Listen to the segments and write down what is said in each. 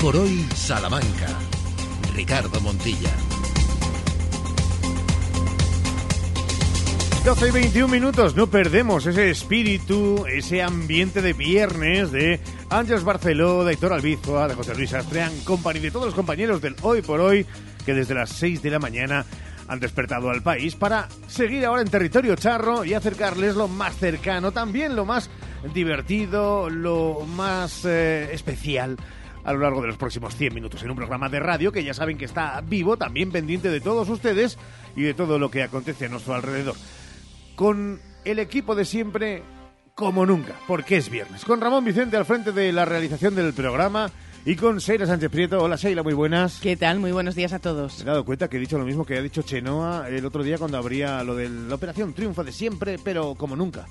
por hoy Salamanca. Ricardo Montilla. 12 y 21 minutos, no perdemos ese espíritu, ese ambiente de viernes de Ángeles Barceló, de Héctor Albizua, de José Luis Astrean Company, de todos los compañeros del Hoy por Hoy, que desde las 6 de la mañana han despertado al país para seguir ahora en territorio charro y acercarles lo más cercano, también lo más divertido, lo más eh, especial a lo largo de los próximos 100 minutos en un programa de radio que ya saben que está vivo, también pendiente de todos ustedes y de todo lo que acontece a nuestro alrededor con el equipo de siempre como nunca, porque es viernes. Con Ramón Vicente al frente de la realización del programa y con Seila Sánchez Prieto. Hola Seila, muy buenas. ¿Qué tal? Muy buenos días a todos. Me he dado cuenta que he dicho lo mismo que ha dicho Chenoa el otro día cuando habría lo de la operación Triunfo de siempre, pero como nunca.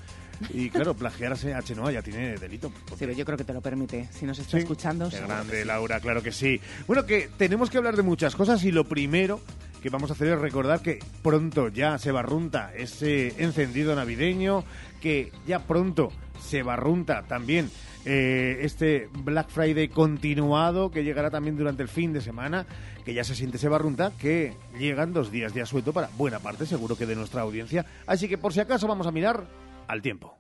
Y claro, plagiarse a Chenoa ya tiene delito. Sí, pero yo creo que te lo permite. Si nos está escuchando. Qué grande, Laura, claro que sí. Bueno, que tenemos que hablar de muchas cosas y lo primero que vamos a hacer es recordar que pronto ya se barrunta ese encendido navideño, que ya pronto se barrunta también eh, este Black Friday continuado que llegará también durante el fin de semana, que ya se siente se barrunta, que llegan dos días de asueto para buena parte, seguro que de nuestra audiencia. Así que por si acaso vamos a mirar al tiempo.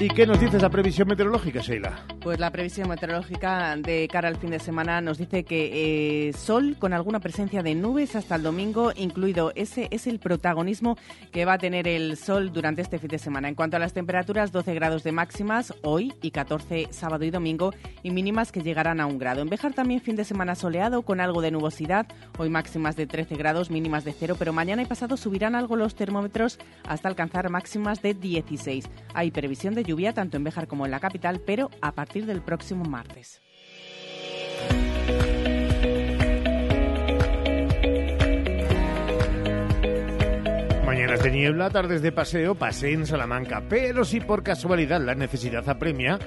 ¿Y qué nos dice la previsión meteorológica, Sheila? Pues la previsión meteorológica de cara al fin de semana nos dice que eh, sol con alguna presencia de nubes hasta el domingo, incluido ese es el protagonismo que va a tener el sol durante este fin de semana. En cuanto a las temperaturas, 12 grados de máximas hoy y 14 sábado y domingo y mínimas que llegarán a un grado. En Bejar también fin de semana soleado con algo de nubosidad, hoy máximas de 13 grados, mínimas de cero, pero mañana y pasado subirán algo los termómetros hasta alcanzar máximas de 16. Hay previsión de lluvia tanto en Béjar como en la capital, pero a partir del próximo martes. Mañanas de niebla, tardes de paseo, pasé en Salamanca, pero si por casualidad la necesidad apremia,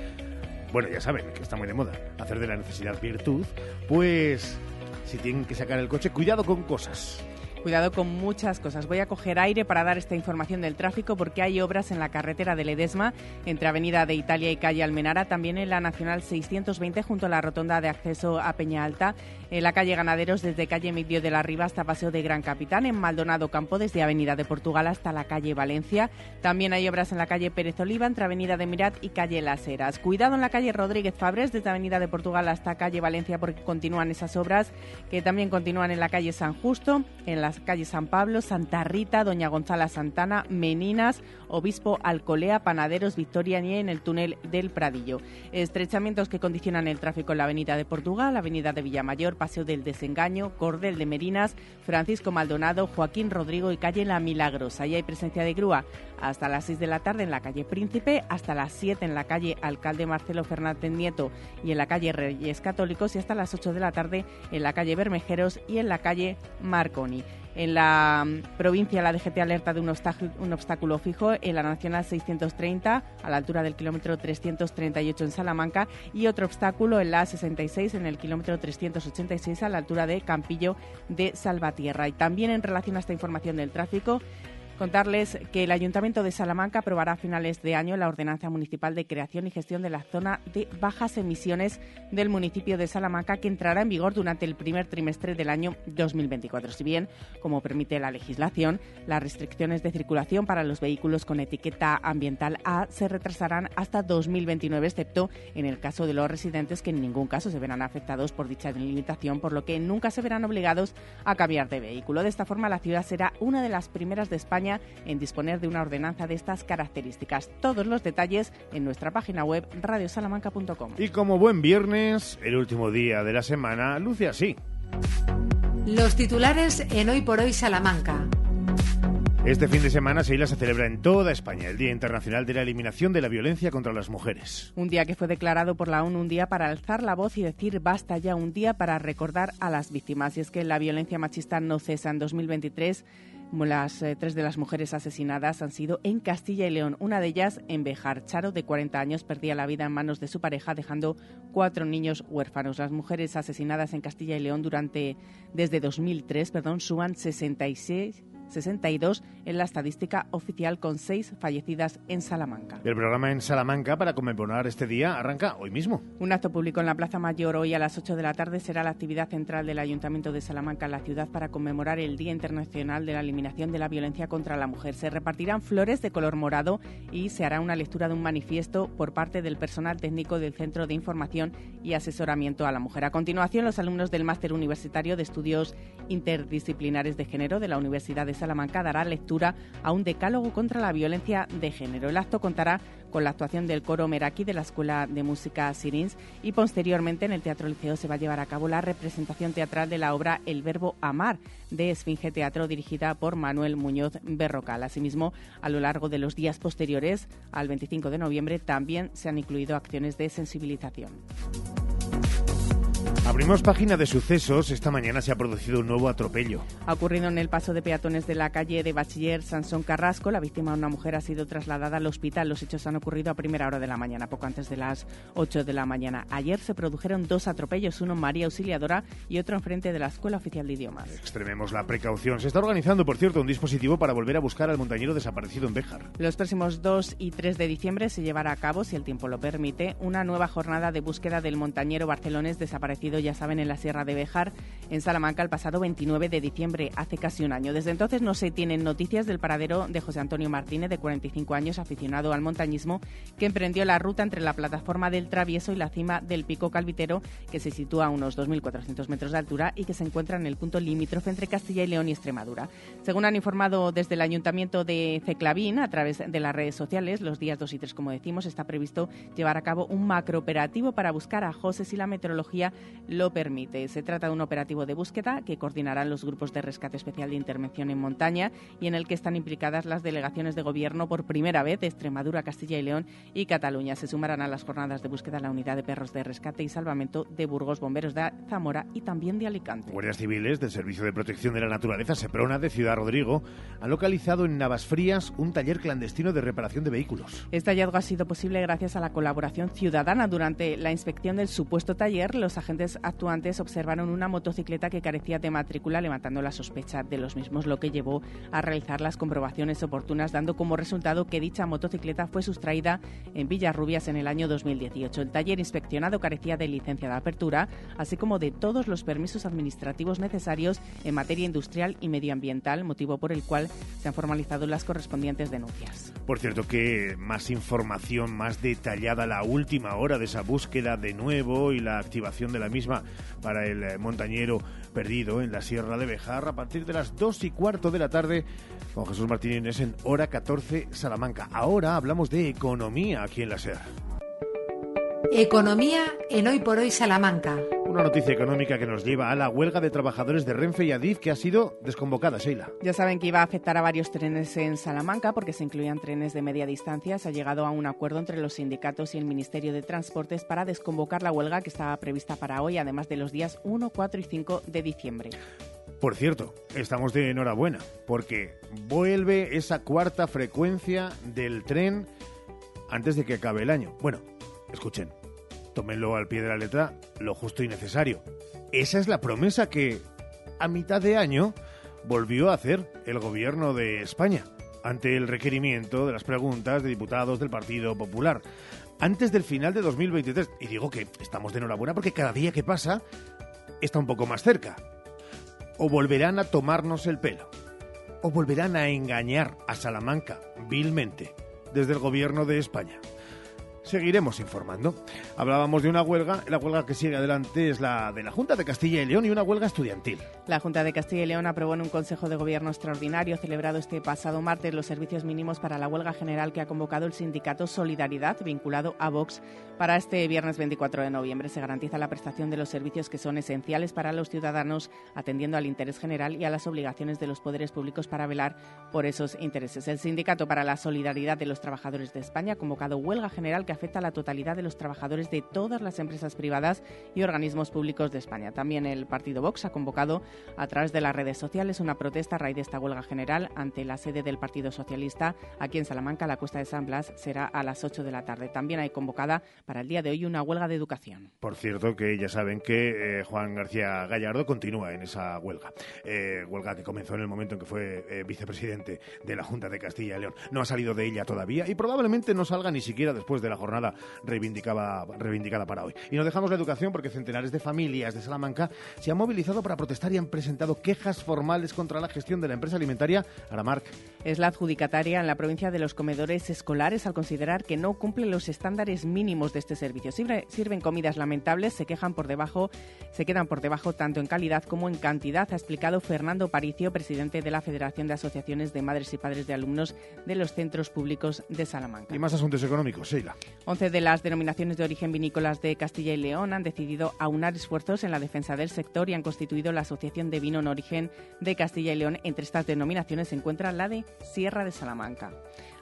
bueno, ya saben que está muy de moda hacer de la necesidad virtud, pues si tienen que sacar el coche, cuidado con cosas. Cuidado con muchas cosas. Voy a coger aire para dar esta información del tráfico porque hay obras en la carretera de Ledesma entre Avenida de Italia y calle Almenara, también en la Nacional 620 junto a la rotonda de acceso a Peña Alta, en la calle Ganaderos desde calle Medio de la Riva hasta Paseo de Gran Capitán, en Maldonado Campo desde Avenida de Portugal hasta la calle Valencia. También hay obras en la calle Pérez Oliva entre Avenida de Mirat y calle Las Heras. Cuidado en la calle Rodríguez Fabres desde Avenida de Portugal hasta calle Valencia porque continúan esas obras que también continúan en la calle San Justo, en la calle San Pablo, Santa Rita, Doña Gonzala Santana, Meninas, Obispo Alcolea, Panaderos, Victoria y en el túnel del Pradillo. Estrechamientos que condicionan el tráfico en la Avenida de Portugal, Avenida de Villamayor, Paseo del Desengaño, Cordel de Merinas, Francisco Maldonado, Joaquín Rodrigo y calle La Milagrosa. Ahí hay presencia de grúa hasta las 6 de la tarde en la calle Príncipe, hasta las 7 en la calle Alcalde Marcelo Fernández Nieto y en la calle Reyes Católicos y hasta las 8 de la tarde en la calle Bermejeros y en la calle Marconi. En la mm, provincia la DGT alerta de un obstáculo, un obstáculo fijo en la Nacional 630 a la altura del kilómetro 338 en Salamanca y otro obstáculo en la 66 en el kilómetro 386 a la altura de Campillo de Salvatierra. Y también en relación a esta información del tráfico, Contarles que el Ayuntamiento de Salamanca aprobará a finales de año la ordenanza municipal de creación y gestión de la zona de bajas emisiones del municipio de Salamanca que entrará en vigor durante el primer trimestre del año 2024. Si bien, como permite la legislación, las restricciones de circulación para los vehículos con etiqueta ambiental A se retrasarán hasta 2029, excepto en el caso de los residentes que en ningún caso se verán afectados por dicha limitación, por lo que nunca se verán obligados a cambiar de vehículo. De esta forma, la ciudad será una de las primeras de España en disponer de una ordenanza de estas características. Todos los detalles en nuestra página web radiosalamanca.com. Y como buen viernes, el último día de la semana luce así. Los titulares en Hoy por Hoy Salamanca. Este fin de semana se celebra en toda España el Día Internacional de la Eliminación de la Violencia contra las Mujeres. Un día que fue declarado por la ONU un día para alzar la voz y decir basta ya, un día para recordar a las víctimas. Y es que la violencia machista no cesa en 2023 las eh, tres de las mujeres asesinadas han sido en Castilla y León. Una de ellas en Bejar. Charo, de 40 años, perdía la vida en manos de su pareja, dejando cuatro niños huérfanos. Las mujeres asesinadas en Castilla y León durante desde 2003, perdón, suman 66 62 en la estadística oficial con seis fallecidas en Salamanca. El programa en Salamanca para conmemorar este día arranca hoy mismo. Un acto público en la Plaza Mayor hoy a las 8 de la tarde será la actividad central del Ayuntamiento de Salamanca en la ciudad para conmemorar el Día Internacional de la Eliminación de la Violencia contra la Mujer. Se repartirán flores de color morado y se hará una lectura de un manifiesto por parte del personal técnico del Centro de Información y Asesoramiento a la Mujer. A continuación, los alumnos del Máster Universitario de Estudios Interdisciplinares de Género de la Universidad de Salamanca darán lectura a un decálogo contra la violencia de género. El acto contará con la actuación del coro Meraki de la Escuela de Música Sirins y posteriormente en el Teatro Liceo se va a llevar a cabo la representación teatral de la obra El Verbo Amar de Esfinge Teatro dirigida por Manuel Muñoz Berrocal. Asimismo, a lo largo de los días posteriores al 25 de noviembre también se han incluido acciones de sensibilización. Abrimos página de sucesos. Esta mañana se ha producido un nuevo atropello. Ha ocurrido en el paso de peatones de la calle de Bachiller Sansón Carrasco. La víctima, una mujer, ha sido trasladada al hospital. Los hechos han ocurrido a primera hora de la mañana, poco antes de las 8 de la mañana. Ayer se produjeron dos atropellos, uno en María Auxiliadora y otro enfrente de la Escuela Oficial de Idiomas. Extrememos la precaución. Se está organizando, por cierto, un dispositivo para volver a buscar al montañero desaparecido en Béjar. Los próximos 2 y 3 de diciembre se llevará a cabo, si el tiempo lo permite, una nueva jornada de búsqueda del montañero barcelonés desaparecido, ya saben, en la Sierra de Bejar, en Salamanca, el pasado 29 de diciembre, hace casi un año. Desde entonces no se tienen noticias del paradero de José Antonio Martínez, de 45 años, aficionado al montañismo, que emprendió la ruta entre la plataforma del Travieso y la cima del Pico Calvitero, que se sitúa a unos 2.400 metros de altura y que se encuentra en el punto limítrofe entre Castilla y León y Extremadura. Según han informado desde el Ayuntamiento de Ceclavín, a través de las redes sociales, los días 2 y 3, como decimos, está previsto llevar a cabo un macrooperativo para buscar a José si la meteorología lo permite. Se trata de un operativo de búsqueda que coordinarán los grupos de rescate especial de intervención en montaña y en el que están implicadas las delegaciones de gobierno por primera vez de Extremadura, Castilla y León y Cataluña. Se sumarán a las jornadas de búsqueda la unidad de perros de rescate y salvamento de Burgos, bomberos de Zamora y también de Alicante. Guardias civiles del Servicio de Protección de la Naturaleza Seprona de Ciudad Rodrigo han localizado en Navas Frías un taller clandestino de reparación de vehículos. Este hallazgo ha sido posible gracias a la colaboración ciudadana. Durante la inspección del supuesto taller, los agentes actuantes observaron una motocicleta que carecía de matrícula, levantando la sospecha de los mismos, lo que llevó a realizar las comprobaciones oportunas, dando como resultado que dicha motocicleta fue sustraída en Villarrubias en el año 2018. El taller inspeccionado carecía de licencia de apertura, así como de todos los permisos administrativos necesarios en materia industrial y medioambiental, motivo por el cual se han formalizado las correspondientes denuncias. Por cierto que más información más detallada, la última hora de esa búsqueda de nuevo y la activación de la misma para el eh, montañero perdido en la Sierra de Bejar a partir de las 2 y cuarto de la tarde con Jesús Martínez en Hora 14 Salamanca. Ahora hablamos de economía aquí en la SER. Economía en Hoy por Hoy Salamanca. Una noticia económica que nos lleva a la huelga de trabajadores de Renfe y Adif que ha sido desconvocada, Sheila. Ya saben que iba a afectar a varios trenes en Salamanca porque se incluían trenes de media distancia. Se ha llegado a un acuerdo entre los sindicatos y el Ministerio de Transportes para desconvocar la huelga que estaba prevista para hoy, además de los días 1, 4 y 5 de diciembre. Por cierto, estamos de enhorabuena porque vuelve esa cuarta frecuencia del tren antes de que acabe el año. Bueno, escuchen, tómenlo al pie de la letra lo justo y necesario. Esa es la promesa que a mitad de año volvió a hacer el gobierno de España ante el requerimiento de las preguntas de diputados del Partido Popular antes del final de 2023. Y digo que estamos de enhorabuena porque cada día que pasa está un poco más cerca. O volverán a tomarnos el pelo. O volverán a engañar a Salamanca vilmente desde el gobierno de España seguiremos informando. Hablábamos de una huelga, la huelga que sigue adelante es la de la Junta de Castilla y León y una huelga estudiantil. La Junta de Castilla y León aprobó en un Consejo de Gobierno extraordinario celebrado este pasado martes los servicios mínimos para la huelga general que ha convocado el sindicato Solidaridad vinculado a Vox para este viernes 24 de noviembre. Se garantiza la prestación de los servicios que son esenciales para los ciudadanos, atendiendo al interés general y a las obligaciones de los poderes públicos para velar por esos intereses. El Sindicato para la Solidaridad de los Trabajadores de España ha convocado huelga general que afecta a la totalidad de los trabajadores de todas las empresas privadas y organismos públicos de España. También el partido Vox ha convocado a través de las redes sociales una protesta a raíz de esta huelga general ante la sede del Partido Socialista aquí en Salamanca. La cuesta de San Blas será a las 8 de la tarde. También hay convocada para el día de hoy una huelga de educación. Por cierto, que ya saben que eh, Juan García Gallardo continúa en esa huelga. Eh, huelga que comenzó en el momento en que fue eh, vicepresidente de la Junta de Castilla y León. No ha salido de ella todavía y probablemente no salga ni siquiera después de la jornada reivindicada, reivindicada para hoy. Y no dejamos la educación porque centenares de familias de Salamanca se han movilizado para protestar y han presentado quejas formales contra la gestión de la empresa alimentaria Aramark. Es la adjudicataria en la provincia de los comedores escolares al considerar que no cumple los estándares mínimos de este servicio. Sirven comidas lamentables, se quejan por debajo, se quedan por debajo tanto en calidad como en cantidad, ha explicado Fernando Paricio, presidente de la Federación de Asociaciones de Madres y Padres de Alumnos de los Centros Públicos de Salamanca. Y más asuntos económicos, Sheila. Once de las denominaciones de origen vinícolas de Castilla y León han decidido aunar esfuerzos en la defensa del sector y han constituido la Asociación de Vino en Origen de Castilla y León. Entre estas denominaciones se encuentra la de Sierra de Salamanca.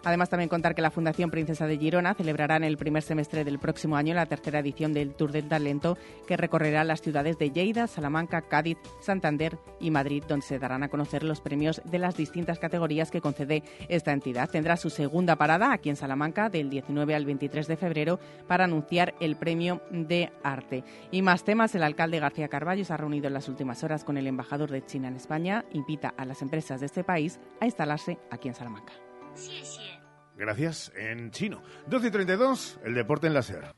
Además, también contar que la Fundación Princesa de Girona celebrará en el primer semestre del próximo año la tercera edición del Tour del Talento, que recorrerá las ciudades de Lleida, Salamanca, Cádiz, Santander y Madrid, donde se darán a conocer los premios de las distintas categorías que concede esta entidad. Tendrá su segunda parada aquí en Salamanca del 19 al 23 de febrero para anunciar el premio de arte. Y más temas, el alcalde García Carballo se ha reunido en las últimas horas con el embajador de China en España, invita a las empresas de este país a instalarse aquí en Salamanca. Gracias en chino. 12 y 32, el deporte en la SER.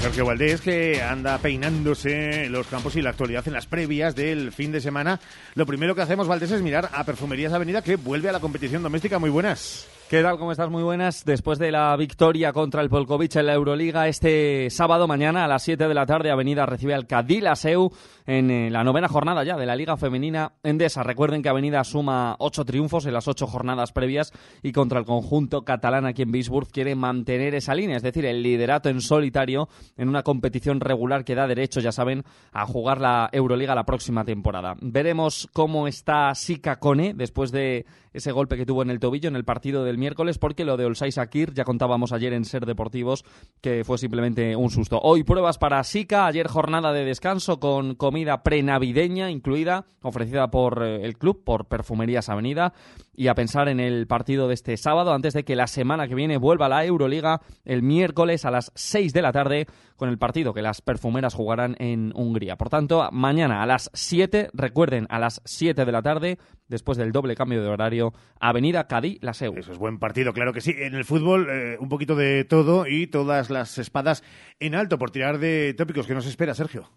Sergio Valdés, que anda peinándose los campos y la actualidad en las previas del fin de semana. Lo primero que hacemos, Valdés, es mirar a Perfumerías Avenida, que vuelve a la competición doméstica. Muy buenas. ¿Qué tal? ¿Cómo estás? Muy buenas. Después de la victoria contra el Polkovic en la Euroliga, este sábado mañana a las 7 de la tarde, Avenida recibe al Cadilaseu en eh, la novena jornada ya de la Liga Femenina Endesa. Recuerden que Avenida suma ocho triunfos en las ocho jornadas previas y contra el conjunto catalán aquí en Bisburg quiere mantener esa línea, es decir, el liderato en solitario en una competición regular que da derecho, ya saben, a jugar la Euroliga la próxima temporada. Veremos cómo está Sika Kone después de ese golpe que tuvo en el tobillo en el partido del miércoles, porque lo de Olsay Sakir ya contábamos ayer en Ser Deportivos que fue simplemente un susto. Hoy pruebas para Sika, ayer jornada de descanso con comida prenavideña incluida, ofrecida por eh, el club, por Perfumerías Avenida, y a pensar en el partido de este sábado, antes de que la semana que viene vuelva la Euroliga el miércoles a las 6 de la tarde con el partido que las perfumeras jugarán en Hungría. Por tanto, mañana a las 7, recuerden, a las 7 de la tarde, después del doble cambio de horario, Avenida Cadí, la SEU. Eso es buen partido, claro que sí. En el fútbol, eh, un poquito de todo y todas las espadas en alto por tirar de tópicos. ¿Qué nos espera, Sergio?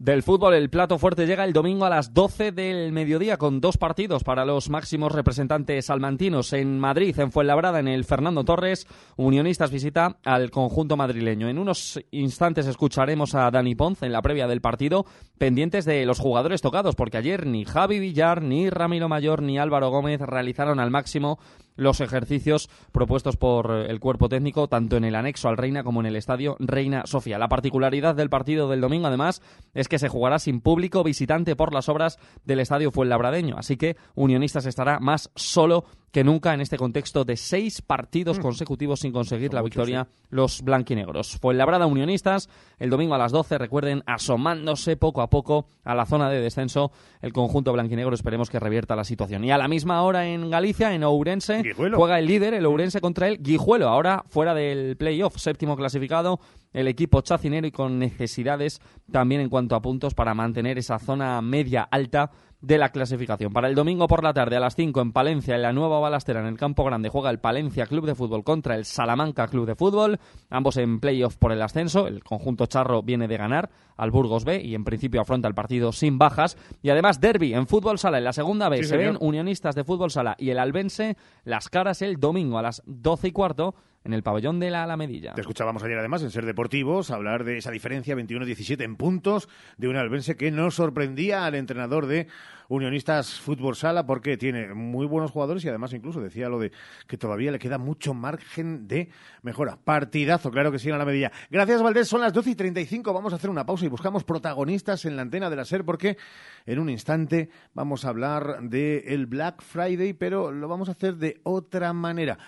Del fútbol, el plato fuerte llega el domingo a las 12 del mediodía con dos partidos para los máximos representantes salmantinos. En Madrid, en Fuenlabrada, en el Fernando Torres, Unionistas visita al conjunto madrileño. En unos instantes escucharemos a Dani Ponce en la previa del partido, pendientes de los jugadores tocados, porque ayer ni Javi Villar, ni Ramiro Mayor, ni Álvaro Gómez realizaron al máximo los ejercicios propuestos por el cuerpo técnico, tanto en el anexo al Reina como en el estadio Reina Sofía. La particularidad del partido del domingo, además, es que se jugará sin público visitante por las obras del estadio Fuenlabradeño, así que Unionistas estará más solo que nunca en este contexto de seis partidos mm. consecutivos sin conseguir la victoria los blanquinegros. Fue Labrada Unionistas el domingo a las 12, recuerden, asomándose poco a poco a la zona de descenso el conjunto blanquinegro, esperemos que revierta la situación. Y a la misma hora en Galicia, en Ourense, juega el líder, el Ourense contra el Guijuelo, ahora fuera del playoff, séptimo clasificado, el equipo chacinero y con necesidades también en cuanto a puntos para mantener esa zona media alta de la clasificación. Para el domingo por la tarde a las 5 en Palencia, en la nueva balastera, en el campo grande, juega el Palencia Club de Fútbol contra el Salamanca Club de Fútbol, ambos en playoff por el ascenso. El conjunto charro viene de ganar al Burgos B y en principio afronta el partido sin bajas. Y además, derby en fútbol sala en la segunda vez. Se ven unionistas de fútbol sala y el albense las caras el domingo a las 12 y cuarto en el pabellón de la Alamedilla. Te escuchábamos ayer además en Ser Deportivos hablar de esa diferencia 21-17 en puntos de un albense que no sorprendía al entrenador de Unionistas Fútbol Sala porque tiene muy buenos jugadores y además incluso decía lo de que todavía le queda mucho margen de mejora. Partidazo, claro que sí, en la medilla. Gracias, Valdés. Son las 12 y 35. Vamos a hacer una pausa y buscamos protagonistas en la antena de la SER porque en un instante vamos a hablar del el Black Friday, pero lo vamos a hacer de otra manera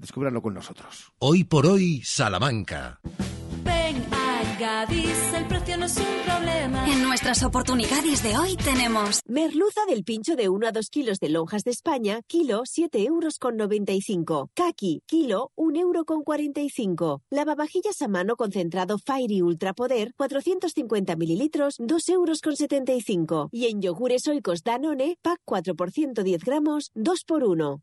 Descúbranlo con nosotros. Hoy por hoy, Salamanca. Ven a Gadis, el precio no es un problema. En nuestras oportunidades de hoy tenemos Merluza del pincho de 1 a 2 kilos de lonjas de España, kilo 7 euros con 95. Kaki, kilo 1 euro con 45. Lavavajillas a mano concentrado Fairy Ultra Poder, 450 mililitros, 2 euros con 75. Y en yogures oicos Danone, pack 4 por 110 gramos, 2 por 1.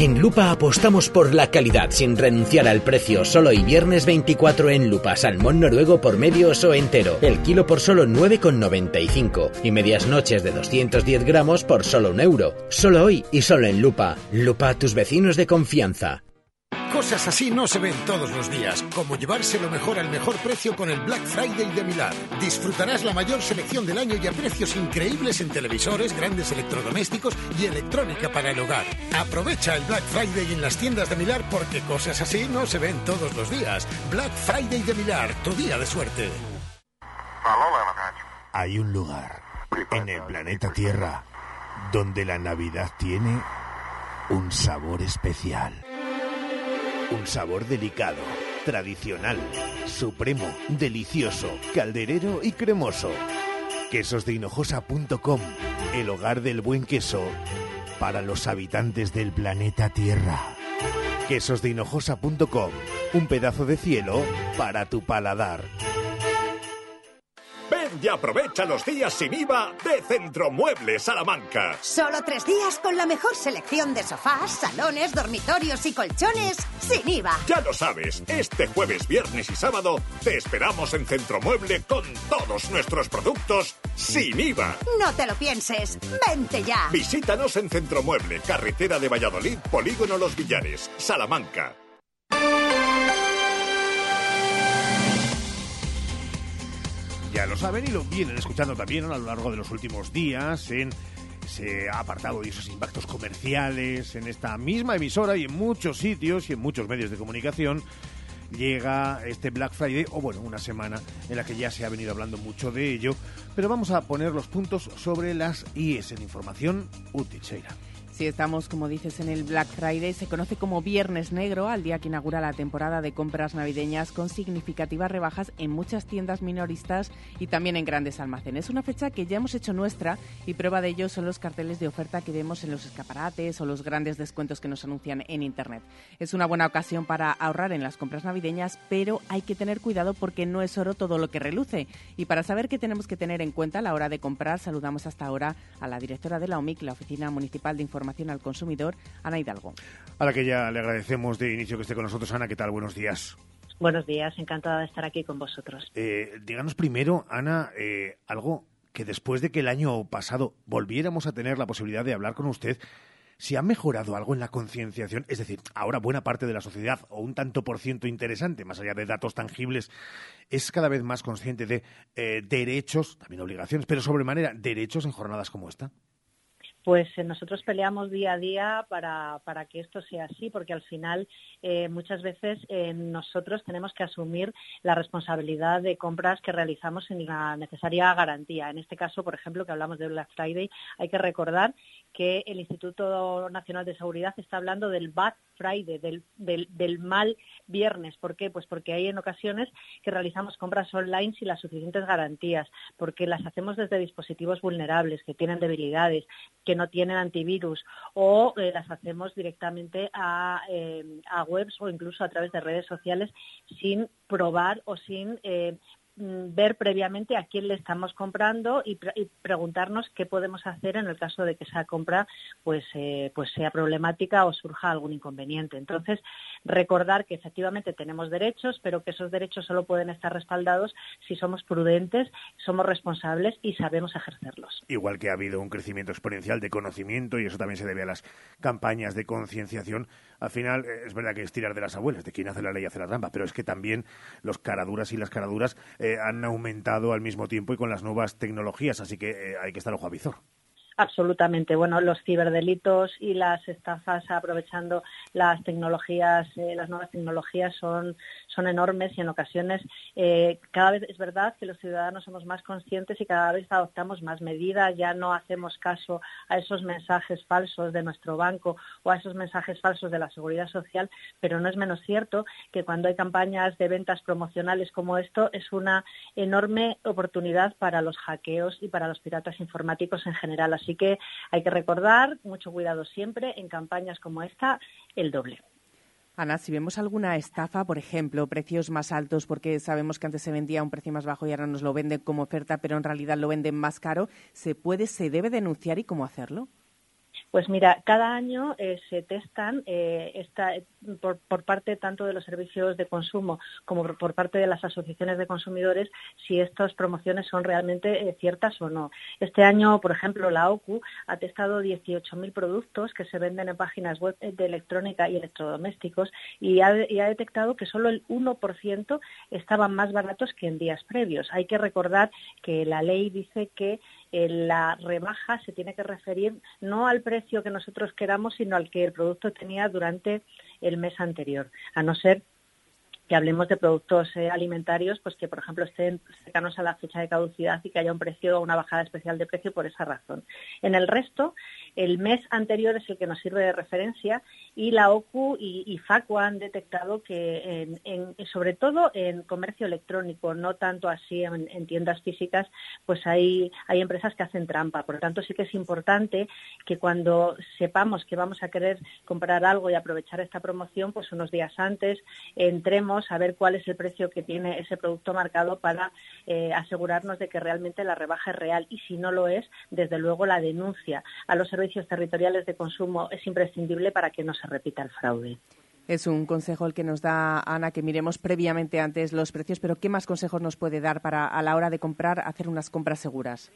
En Lupa apostamos por la calidad sin renunciar al precio. Solo hoy viernes 24 en Lupa. Salmón noruego por medios o entero. El kilo por solo 9,95. Y medias noches de 210 gramos por solo un euro. Solo hoy y solo en Lupa. Lupa, tus vecinos de confianza. Cosas así no se ven todos los días, como llevarse lo mejor al mejor precio con el Black Friday de Milán. Disfrutarás la mayor selección del año y a precios increíbles en televisores, grandes electrodomésticos y electrónica para el hogar. Aprovecha el Black Friday en las tiendas de Milán porque cosas así no se ven todos los días. Black Friday de Milán, tu día de suerte. Hay un lugar en el planeta Tierra donde la Navidad tiene un sabor especial. Un sabor delicado, tradicional, supremo, delicioso, calderero y cremoso. Quesosdehinojosa.com, el hogar del buen queso para los habitantes del planeta Tierra. Quesosdehinojosa.com, un pedazo de cielo para tu paladar. Ven y aprovecha los días sin IVA de Centromuebles Salamanca. Solo tres días con la mejor selección de sofás, salones, dormitorios y colchones sin IVA. Ya lo sabes, este jueves, viernes y sábado te esperamos en Centromueble con todos nuestros productos sin IVA. No te lo pienses, vente ya. Visítanos en Centromueble, carretera de Valladolid, Polígono Los Villares, Salamanca. Ya lo saben y lo vienen escuchando también a lo largo de los últimos días en ese apartado y esos impactos comerciales en esta misma emisora y en muchos sitios y en muchos medios de comunicación llega este Black Friday, o bueno, una semana en la que ya se ha venido hablando mucho de ello, pero vamos a poner los puntos sobre las IES en información útil, Sheila. Si estamos, como dices, en el Black Friday, se conoce como Viernes Negro, al día que inaugura la temporada de compras navideñas con significativas rebajas en muchas tiendas minoristas y también en grandes almacenes. Una fecha que ya hemos hecho nuestra y prueba de ello son los carteles de oferta que vemos en los escaparates o los grandes descuentos que nos anuncian en Internet. Es una buena ocasión para ahorrar en las compras navideñas, pero hay que tener cuidado porque no es oro todo lo que reluce. Y para saber qué tenemos que tener en cuenta a la hora de comprar, saludamos hasta ahora a la directora de la OMIC, la Oficina Municipal de Información al Consumidor, Ana Hidalgo. A la que ya le agradecemos de inicio que esté con nosotros. Ana, ¿qué tal? Buenos días. Buenos días, encantada de estar aquí con vosotros. Eh, díganos primero, Ana, eh, algo que después de que el año pasado volviéramos a tener la posibilidad de hablar con usted, si ha mejorado algo en la concienciación, es decir, ahora buena parte de la sociedad, o un tanto por ciento interesante, más allá de datos tangibles, es cada vez más consciente de eh, derechos, también obligaciones, pero sobremanera derechos en jornadas como esta. Pues eh, nosotros peleamos día a día para, para, que esto sea así, porque al final eh, muchas veces eh, nosotros tenemos que asumir la responsabilidad de compras que realizamos sin la necesaria garantía. En este caso, por ejemplo, que hablamos de Black Friday, hay que recordar que el Instituto Nacional de Seguridad está hablando del Bad Friday, del, del, mal viernes. ¿Por qué? Pues porque hay en ocasiones que realizamos compras online sin las suficientes garantías, porque las hacemos desde dispositivos vulnerables, que tienen debilidades, que no tienen antivirus, o eh, las hacemos directamente a, eh, webs o incluso a través de redes sociales sin probar o sin eh, ver previamente a quién le estamos comprando y, preguntarnos qué podemos hacer en el caso de que esa compra pues, eh, pues sea problemática o surja algún inconveniente. Entonces, recordar que efectivamente tenemos derechos, pero que esos derechos solo pueden estar respaldados si somos prudentes, somos responsables y sabemos ejercerlos. Igual que ha habido un crecimiento exponencial de conocimiento y eso también se debe a las campañas de concienciación, al final eh, es verdad que es tirar de las abuelas, de quien hace la ley hace la trampa, pero es que también los caraduras y las caraduras eh, han aumentado al mismo tiempo y con las nuevas tecnologías, así que eh, hay que estar ojo a visor. Absolutamente. Bueno, los ciberdelitos y las estafas aprovechando las tecnologías, eh, las nuevas tecnologías son, son enormes y en ocasiones eh, cada vez es verdad que los ciudadanos somos más conscientes y cada vez adoptamos más medidas, ya no hacemos caso a esos mensajes falsos de nuestro banco o a esos mensajes falsos de la seguridad social, pero no es menos cierto que cuando hay campañas de ventas promocionales como esto es una enorme oportunidad para los hackeos y para los piratas informáticos en general. Así que hay que recordar, mucho cuidado siempre, en campañas como esta, el doble. Ana, si vemos alguna estafa, por ejemplo, precios más altos, porque sabemos que antes se vendía a un precio más bajo y ahora nos lo venden como oferta, pero en realidad lo venden más caro, ¿se puede, se debe denunciar y cómo hacerlo? Pues mira, cada año eh, se testan eh, esta, por, por, parte tanto de los servicios de consumo como por, parte de las asociaciones de consumidores si estas promociones son realmente eh, ciertas o no. Este año, por ejemplo, la OCU ha testado 18.000 productos que se venden en páginas web de electrónica y electrodomésticos y ha, y ha detectado que solo el 1% estaban más baratos que en días previos. Hay que recordar que la ley dice que la rebaja se tiene que referir no al precio que nosotros queramos, sino al que el producto tenía durante el mes anterior, a no ser que hablemos de productos eh, alimentarios, pues que por ejemplo estén cercanos a la fecha de caducidad y que haya un precio una bajada especial de precio por esa razón. En el resto, el mes anterior es el que nos sirve de referencia y la OCU y, y FACU han detectado que sobre todo en comercio electrónico, no tanto así en, en, tiendas físicas, pues hay, hay empresas que hacen trampa. Por lo tanto, sí que es importante que cuando sepamos que vamos a querer comprar algo y aprovechar esta promoción, pues unos días antes entremos a ver cuál es el precio que tiene ese producto marcado para eh, asegurarnos de que realmente la rebaja es real y si no lo es, desde luego la denuncia a los servicios territoriales de consumo es imprescindible para que no se repita el fraude. Es un consejo el que nos da Ana, que miremos previamente antes los precios, pero ¿qué más consejos nos puede dar para a la hora de comprar hacer unas compras seguras?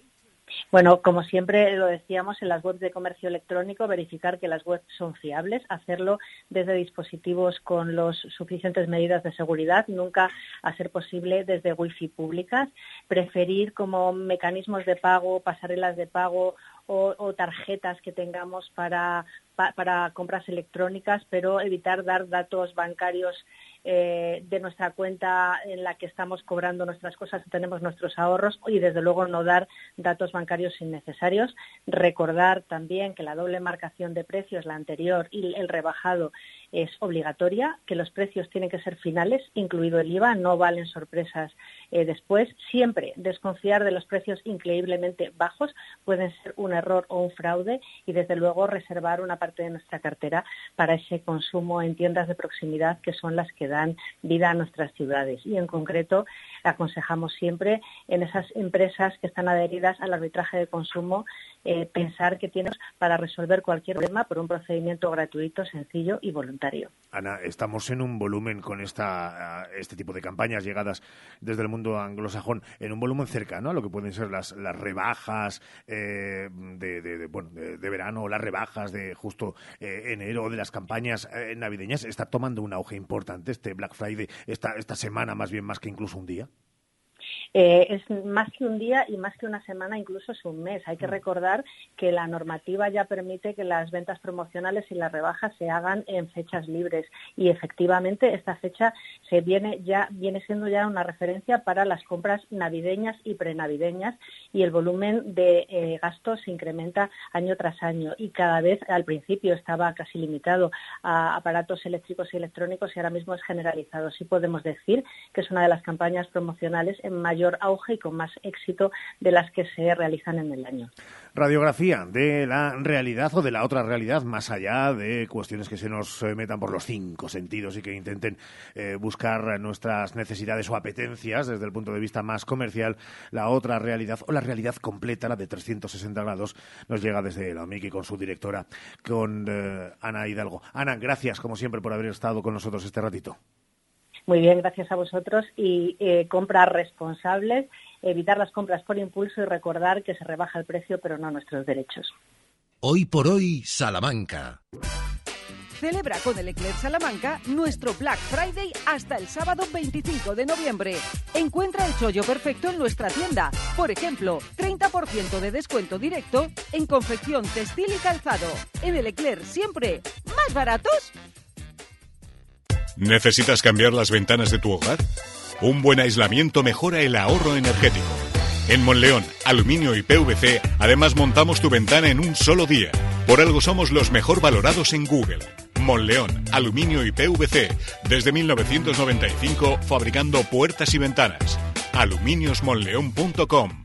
Bueno, como siempre lo decíamos en las webs de comercio electrónico, verificar que las webs son fiables, hacerlo desde dispositivos con las suficientes medidas de seguridad, nunca a ser posible desde wifi públicas, preferir como mecanismos de pago, pasarelas de pago o, tarjetas que tengamos para, pa, para compras electrónicas, pero evitar dar datos bancarios eh, de nuestra cuenta en la que estamos cobrando nuestras cosas, tenemos nuestros ahorros y desde luego no dar datos bancarios innecesarios. Recordar también que la doble marcación de precios, la anterior y el rebajado, es obligatoria, que los precios tienen que ser finales, incluido el IVA, no valen sorpresas eh, después. Siempre desconfiar de los precios increíblemente bajos pueden ser un error o un fraude y desde luego reservar una parte de nuestra cartera para ese consumo en tiendas de proximidad que son las que dan vida a nuestras ciudades. Y en concreto aconsejamos siempre en esas empresas que están adheridas al arbitraje de consumo eh, pensar que tienes para resolver cualquier problema por un procedimiento gratuito, sencillo y voluntario. Ana, estamos en un volumen con esta, este tipo de campañas llegadas desde el mundo anglosajón, en un volumen cercano a lo que pueden ser las, las rebajas eh, de, bueno, de, de, verano o las rebajas de justo eh, enero de las campañas eh, navideñas. Está tomando un auge importante este Black Friday, esta, esta semana más bien más que incluso un día. Eh, es más que un día y más que una semana, incluso es un mes. Hay que recordar que la normativa ya permite que las ventas promocionales y las rebajas se hagan en fechas libres y efectivamente esta fecha se viene ya viene siendo ya una referencia para las compras navideñas y prenavideñas y el volumen de eh, gastos se incrementa año tras año y cada vez al principio estaba casi limitado a aparatos eléctricos y electrónicos y ahora mismo es generalizado. Sí podemos decir que es una de las campañas promocionales en mayor auge y con más éxito de las que se realizan en el año. Radiografía de la realidad o de la otra realidad, más allá de cuestiones que se nos eh, metan por los cinco sentidos y que intenten eh, buscar nuestras necesidades o apetencias desde el punto de vista más comercial, la otra realidad o la realidad completa, la de 360 grados, nos llega desde la OMIC y con su directora, con eh, Ana Hidalgo. Ana, gracias como siempre por haber estado con nosotros este ratito. Muy bien, gracias a vosotros y compras responsables evitar las compras por impulso y recordar que se rebaja el precio pero no nuestros derechos. Hoy por hoy, Salamanca. Celebra con el Eclair Salamanca nuestro Black Friday hasta el sábado 25 de noviembre. Encuentra el chollo perfecto en nuestra tienda. Por ejemplo, 30% de descuento directo en confección textil y calzado. En el Eclair siempre más baratos. ¿Necesitas cambiar las ventanas de tu hogar? Un buen aislamiento mejora el ahorro energético. En Monleón, Aluminio y PVC, además montamos tu ventana en un solo día. Por algo somos los mejor valorados en Google. Monleón, Aluminio y PVC, desde 1995 fabricando puertas y ventanas. aluminiosmonleón.com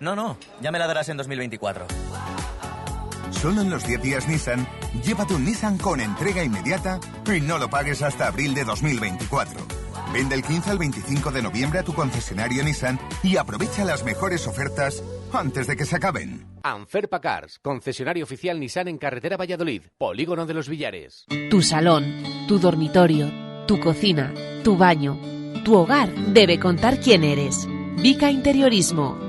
No, no, ya me la darás en 2024. Solo en los 10 días Nissan, llévate un Nissan con entrega inmediata y no lo pagues hasta abril de 2024. Vende el 15 al 25 de noviembre a tu concesionario Nissan y aprovecha las mejores ofertas antes de que se acaben. Anferpa Cars, concesionario oficial Nissan en carretera Valladolid, Polígono de los Villares. Tu salón, tu dormitorio, tu cocina, tu baño, tu hogar debe contar quién eres. Vica Interiorismo.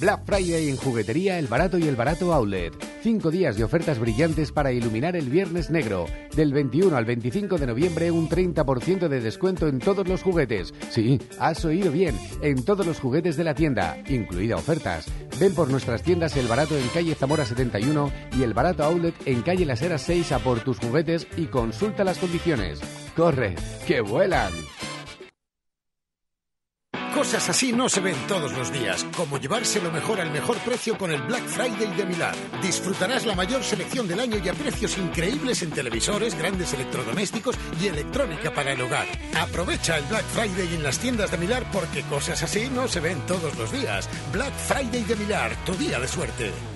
Black Friday en juguetería El Barato y El Barato Outlet. Cinco días de ofertas brillantes para iluminar el Viernes Negro. Del 21 al 25 de noviembre un 30% de descuento en todos los juguetes. Sí, has oído bien, en todos los juguetes de la tienda, incluida ofertas. Ven por nuestras tiendas El Barato en calle Zamora 71 y El Barato Outlet en calle Las Heras 6 a por tus juguetes y consulta las condiciones. ¡Corre, que vuelan! Cosas así no se ven todos los días, como llevarse lo mejor al mejor precio con el Black Friday de Milán. Disfrutarás la mayor selección del año y a precios increíbles en televisores, grandes electrodomésticos y electrónica para el hogar. Aprovecha el Black Friday en las tiendas de Milar porque cosas así no se ven todos los días. Black Friday de Milar, tu día de suerte.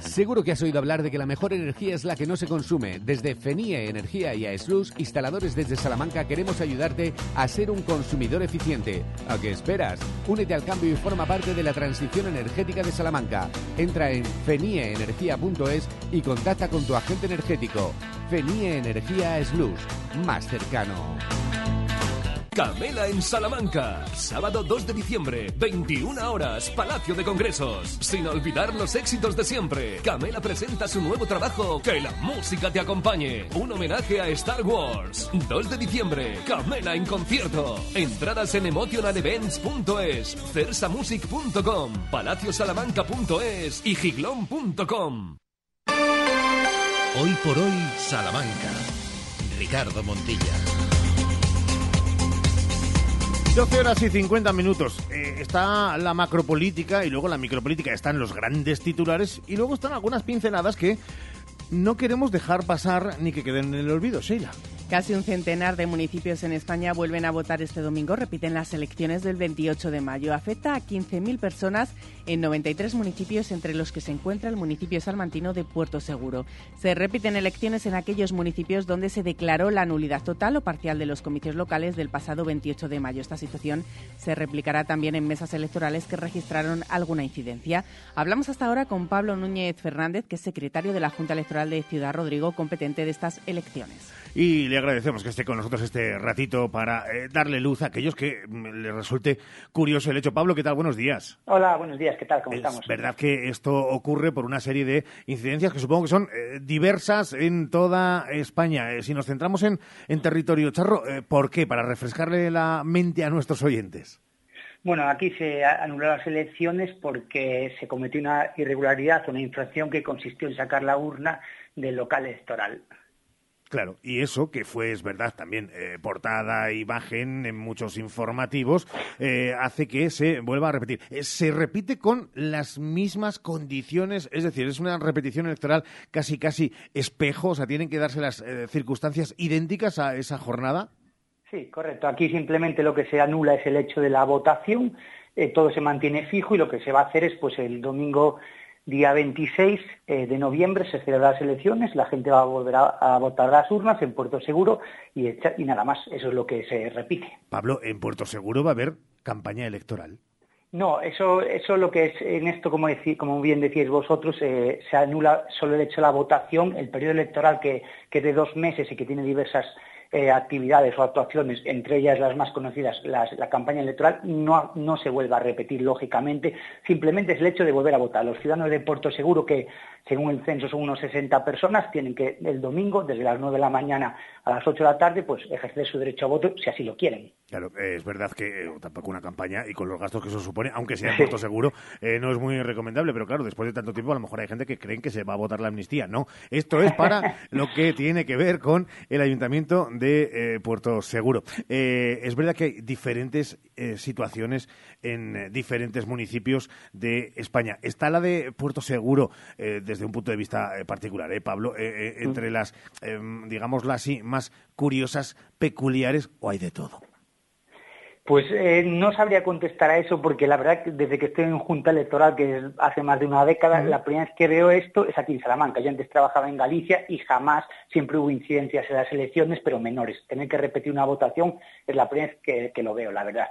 Seguro que has oído hablar de que la mejor energía es la que no se consume. Desde FENIE Energía y AESLUS, instaladores desde Salamanca, queremos ayudarte a ser un consumidor eficiente. ¿A qué esperas? Únete al cambio y forma parte de la transición energética de Salamanca. Entra en fenieenergia.es y contacta con tu agente energético. FENIE Energía AESLUS, más cercano. Camela en Salamanca. Sábado 2 de diciembre, 21 horas, Palacio de Congresos. Sin olvidar los éxitos de siempre, Camela presenta su nuevo trabajo, Que la música te acompañe. Un homenaje a Star Wars. 2 de diciembre, Camela en concierto. Entradas en emotionalevents.es, cersamusic.com, palaciosalamanca.es y giglón.com. Hoy por hoy, Salamanca. Ricardo Montilla. 12 horas y 50 minutos. Eh, está la macropolítica y luego la micropolítica. Están los grandes titulares y luego están algunas pinceladas que no queremos dejar pasar ni que queden en el olvido, Sheila. Casi un centenar de municipios en España vuelven a votar este domingo. Repiten las elecciones del 28 de mayo. Afecta a 15.000 personas en 93 municipios, entre los que se encuentra el municipio salmantino de Puerto Seguro. Se repiten elecciones en aquellos municipios donde se declaró la nulidad total o parcial de los comicios locales del pasado 28 de mayo. Esta situación se replicará también en mesas electorales que registraron alguna incidencia. Hablamos hasta ahora con Pablo Núñez Fernández, que es secretario de la Junta Electoral de Ciudad Rodrigo, competente de estas elecciones y le agradecemos que esté con nosotros este ratito para eh, darle luz a aquellos que mm, les resulte curioso el hecho. Pablo, ¿qué tal? Buenos días. Hola, buenos días, ¿qué tal? ¿Cómo es estamos? verdad que esto ocurre por una serie de incidencias que supongo que son eh, diversas en toda España. Eh, si nos centramos en, en territorio charro, ¿por qué? Para refrescarle la mente a nuestros oyentes. Bueno, aquí se anularon las elecciones porque se cometió una irregularidad, una infracción que consistió en sacar la urna del local electoral. Claro, y eso que fue, es verdad, también eh, portada, imagen en muchos informativos, eh, hace que se vuelva a repetir. Eh, se repite con las mismas condiciones, es decir, es una repetición electoral casi, casi espejo, o sea, tienen que darse las circunstancias idénticas a esa jornada. Sí, correcto. Aquí simplemente lo que se anula es el hecho de la votación, todo se mantiene fijo y lo que se va a hacer es, pues, el domingo Día 26 eh, de noviembre se celebran las elecciones, la gente va a volver a, votar las urnas en Puerto Seguro y, y, nada más, eso es lo que se repite. Pablo, ¿en Puerto Seguro va a haber campaña electoral? No, eso, eso lo que es en esto, como, como bien decís vosotros, eh, se anula solo el hecho de la votación, el periodo electoral que, que de dos meses y que tiene diversas eh, actividades o actuaciones, entre ellas las más conocidas, la campaña electoral, no, no se vuelva a repetir lógicamente, simplemente es el hecho de volver a votar. Los ciudadanos de Puerto Seguro, que según el censo son unos 60 personas, tienen que el domingo, desde las 9 de la mañana a las 8 de la tarde, pues ejercer su derecho a voto si así lo quieren. Claro, es verdad que eh, tampoco una campaña y con los gastos que eso supone, aunque sea en Puerto Seguro, eh, no es muy recomendable, pero claro, después de tanto tiempo a lo mejor hay gente que creen que se va a votar la amnistía. No, esto es para lo que tiene que ver con el ayuntamiento de eh, Puerto Seguro. es verdad que hay diferentes situaciones en diferentes municipios de España. Está la de Puerto Seguro desde un punto de vista particular, ¿eh, Pablo? entre las, em, digámoslo así, más curiosas, peculiares, o hay de todo. Pues eh, no sabría contestar a eso porque la verdad que desde que estoy en Junta Electoral, que es hace más de una década, la primera vez que veo esto es aquí en Salamanca. Yo antes trabajaba en Galicia y jamás, siempre hubo incidencias en las elecciones, pero menores. Tener que repetir una votación es la primera vez que lo veo, la verdad.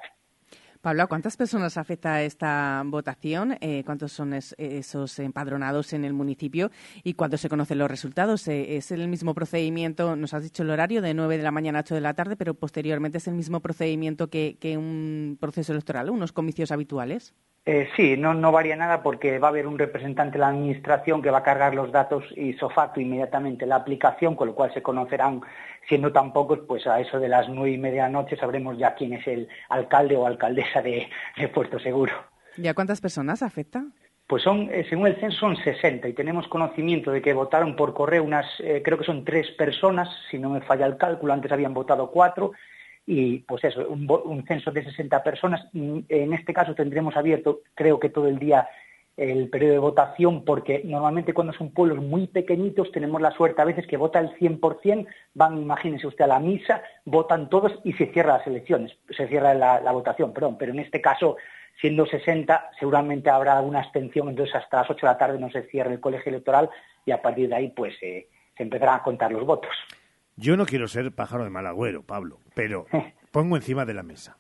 Pablo, ¿a cuántas personas afecta esta votación? Eh, ¿Cuántos son esos empadronados en el municipio? ¿Y cuándo se conocen los resultados? Eh, ¿Es el mismo procedimiento, nos has dicho el horario, de 9 de la mañana a 8 de la tarde, pero posteriormente es el mismo procedimiento que, que un proceso electoral, unos comicios habituales? Eh, sí, no, no varía nada porque va a haber un representante de la Administración que va a cargar los datos y sofato inmediatamente la aplicación, con lo cual se conocerán, siendo tan pocos, pues a eso de las nueve y media de la noche sabremos ya quién es el alcalde o alcaldesa de, Puerto Seguro. ¿Y a cuántas personas afecta? Pues son, eh, según el censo, son 60 y tenemos conocimiento de que votaron por correo unas, eh, creo que son tres personas, si no me falla el cálculo, antes habían votado cuatro y pues eso, un, censo de 60 personas. En este caso tendremos abierto, creo que todo el día, el periodo de votación, porque normalmente cuando son pueblos muy pequeñitos tenemos la suerte a veces que vota el 100%, van, imagínense usted, a la misa, votan todos y se cierran las elecciones, se cierra la, votación, perdón, pero en este caso, siendo 60, seguramente habrá una abstención, entonces hasta las 8 de la tarde no se cierra el colegio electoral y a partir de ahí pues eh, se empezarán a contar los votos. Yo no quiero ser pájaro de mal agüero, Pablo, pero pongo encima de la mesa.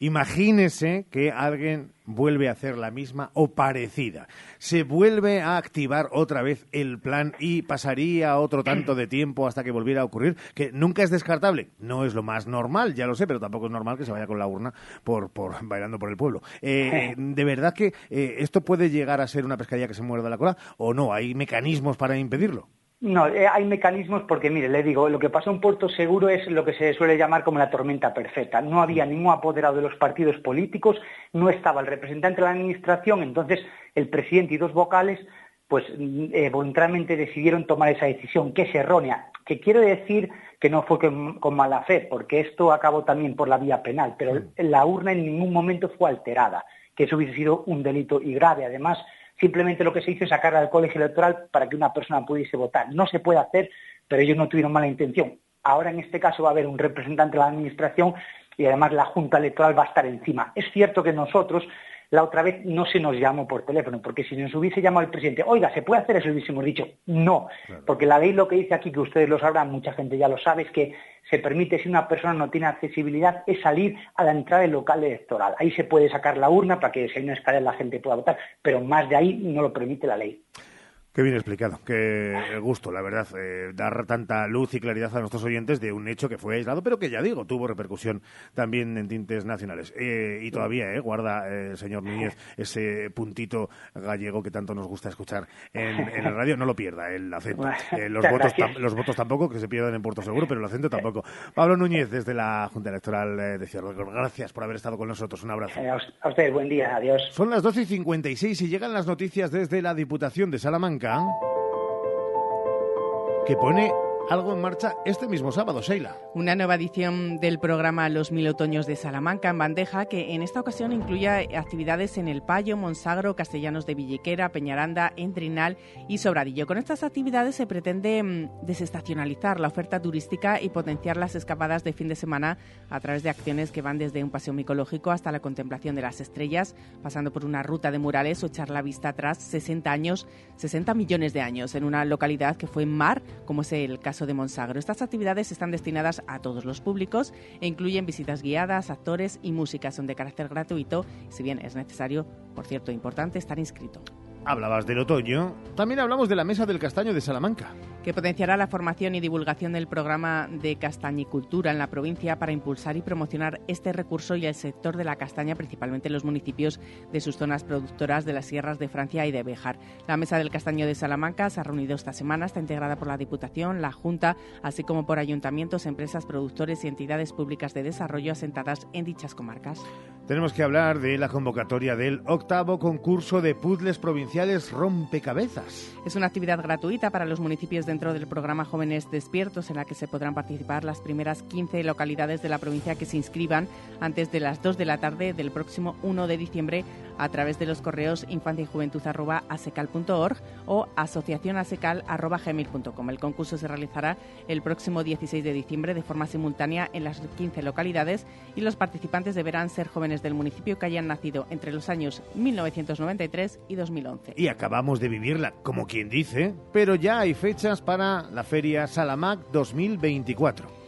Imagínese que alguien vuelve a hacer la misma o parecida. Se vuelve a activar otra vez el plan y pasaría otro tanto de tiempo hasta que volviera a ocurrir, que nunca es descartable. No es lo más normal, ya lo sé, pero tampoco es normal que se vaya con la urna por, por bailando por el pueblo. Eh, ¿De verdad que eh, esto puede llegar a ser una pescadilla que se muerda la cola o no? ¿Hay mecanismos para impedirlo? No, eh, hay mecanismos porque, mire, le digo, lo que pasó en Puerto Seguro es lo que se suele llamar como la tormenta perfecta. No había ningún apoderado de los partidos políticos, no estaba el representante de la Administración, entonces el presidente y dos vocales pues eh, voluntariamente decidieron tomar esa decisión, que es errónea, que quiere decir que no fue con, mala fe, porque esto acabó también por la vía penal, pero la urna en ningún momento fue alterada, que eso hubiese sido un delito y grave. Además, Simplemente lo que se hizo es sacar al colegio electoral para que una persona pudiese votar. No se puede hacer, pero ellos no tuvieron mala intención. Ahora en este caso va a haber un representante de la Administración y además la Junta Electoral va a estar encima. Es cierto que nosotros la otra vez no se nos llamó por teléfono, porque si nos hubiese llamado el presidente, oiga, ¿se puede hacer eso? Hubiésemos dicho, no, porque la ley lo que dice aquí, que ustedes lo sabrán, mucha gente ya lo sabe, es que se permite, si una persona no tiene accesibilidad, es salir a la entrada del local electoral. Ahí se puede sacar la urna para que si hay una escalera la gente pueda votar, pero más de ahí no lo permite la ley. Qué bien explicado, qué gusto, la verdad, eh, dar tanta luz y claridad a nuestros oyentes de un hecho que fue aislado, pero que ya digo, tuvo repercusión también en tintes nacionales. Eh, y todavía, eh, guarda, el señor Núñez, ese puntito gallego que tanto nos gusta escuchar en, el radio, no lo pierda, el acento. los, votos los votos tampoco, que se pierdan en Puerto Seguro, pero el acento tampoco. Pablo Núñez, desde la Junta Electoral de Ciudad gracias por haber estado con nosotros, un abrazo. a usted, buen día, adiós. Son las 12 y 56 y llegan las noticias desde la Diputación de Salamanca que pone algo en marcha este mismo sábado, Sheila. Una nueva edición del programa Los Mil Otoños de Salamanca en bandeja que en esta ocasión incluye actividades en El Payo, Monsagro, Castellanos de Villiquera, Peñaranda, Entrinal y Sobradillo. Con estas actividades se pretende mm, desestacionalizar la oferta turística y potenciar las escapadas de fin de semana a través de acciones que van desde un paseo micológico hasta la contemplación de las estrellas, pasando por una ruta de murales o echar la vista atrás 60 años, 60 millones de años en una localidad que fue mar, como es el caso de Monsagro. Estas actividades están destinadas a todos los públicos e incluyen visitas guiadas, actores y música. Son de carácter gratuito, si bien es necesario, por cierto, importante, estar inscrito. Hablabas del otoño, también hablamos de la Mesa del Castaño de Salamanca. Que potenciará la formación y divulgación del programa de castañicultura en la provincia para impulsar y promocionar este recurso y el sector de la castaña, principalmente en los municipios de sus zonas productoras de las sierras de Francia y de Béjar. La Mesa del Castaño de Salamanca se ha reunido esta semana, está integrada por la Diputación, la Junta, así como por ayuntamientos, empresas, productores y entidades públicas de desarrollo asentadas en dichas comarcas. Tenemos que hablar de la convocatoria del octavo concurso de puzzles provinciales Rompecabezas. Es una actividad gratuita para los municipios dentro del programa Jóvenes Despiertos en la que se podrán participar las primeras 15 localidades de la provincia que se inscriban antes de las 2 de la tarde del próximo 1 de diciembre a través de los correos infancia y juventud o asociacionasecal.gmail.com. El concurso se realizará el próximo 16 de diciembre de forma simultánea en las 15 localidades y los participantes deberán ser jóvenes del municipio que hayan nacido entre los años 1993 y 2011 y acabamos de vivirla, como quien dice, pero ya hay fechas para la Feria Salamac 2024.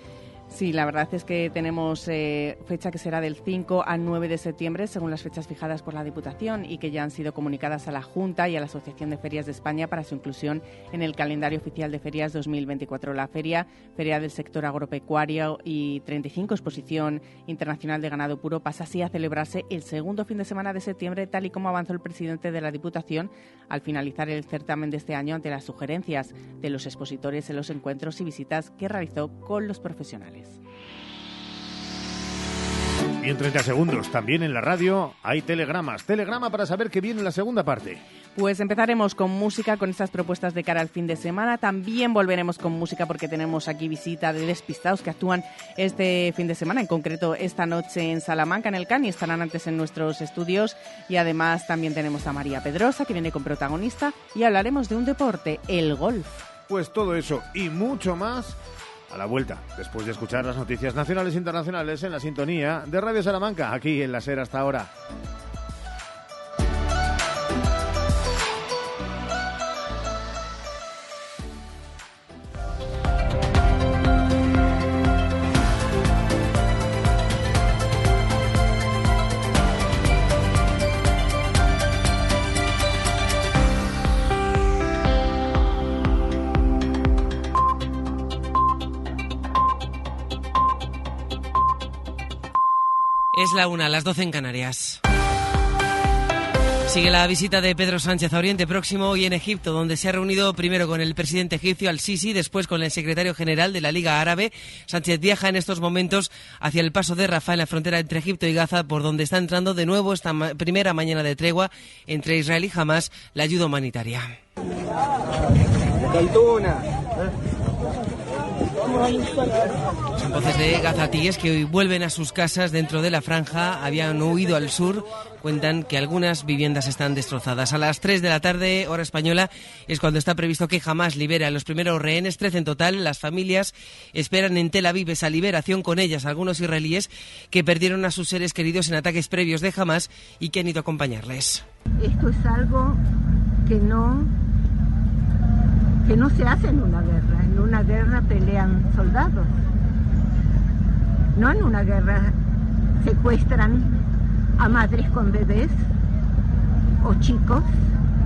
Sí, la verdad es que tenemos eh, fecha que será del 5 al 9 de septiembre, según las fechas fijadas por la Diputación y que ya han sido comunicadas a la Junta y a la Asociación de Ferias de España para su inclusión en el calendario oficial de ferias 2024. La feria, feria del sector agropecuario y 35 Exposición Internacional de Ganado Puro, pasa así a celebrarse el segundo fin de semana de septiembre, tal y como avanzó el presidente de la Diputación al finalizar el certamen de este año ante las sugerencias de los expositores en los encuentros y visitas que realizó con los profesionales. Y en 30 segundos, también en la radio, hay telegramas. Telegrama para saber que viene la segunda parte. Pues empezaremos con música, con estas propuestas de cara al fin de semana. También volveremos con música porque tenemos aquí visita de despistados que actúan este fin de semana, en concreto esta noche en Salamanca, en el CAN, y estarán antes en nuestros estudios. Y además también tenemos a María Pedrosa, que viene con protagonista, y hablaremos de un deporte, el golf. Pues todo eso y mucho más a la vuelta, después de escuchar las noticias nacionales e internacionales en la sintonía de Radio Salamanca, aquí en la SER hasta ahora. Es la una, las doce en Canarias. Sigue la visita de Pedro Sánchez a Oriente Próximo y en Egipto, donde se ha reunido primero con el presidente egipcio Al-Sisi, después con el secretario general de la Liga Árabe. Sánchez viaja en estos momentos hacia el paso de Rafah en la frontera entre Egipto y Gaza, por donde está entrando de nuevo esta primera mañana de tregua entre Israel y Hamas la ayuda humanitaria. Son voces de gazatíes que hoy vuelven a sus casas dentro de la franja, habían huido al sur, cuentan que algunas viviendas están destrozadas. A las 3 de la tarde, hora española, es cuando está previsto que jamás libera a los primeros rehenes, 13 en total. Las familias esperan en Tel Aviv esa liberación con ellas, algunos israelíes que perdieron a sus seres queridos en ataques previos de Hamas y que han ido a acompañarles. Esto es algo que no que no se hace en una guerra. En una guerra pelean soldados. No en una guerra secuestran a madres con bebés o chicos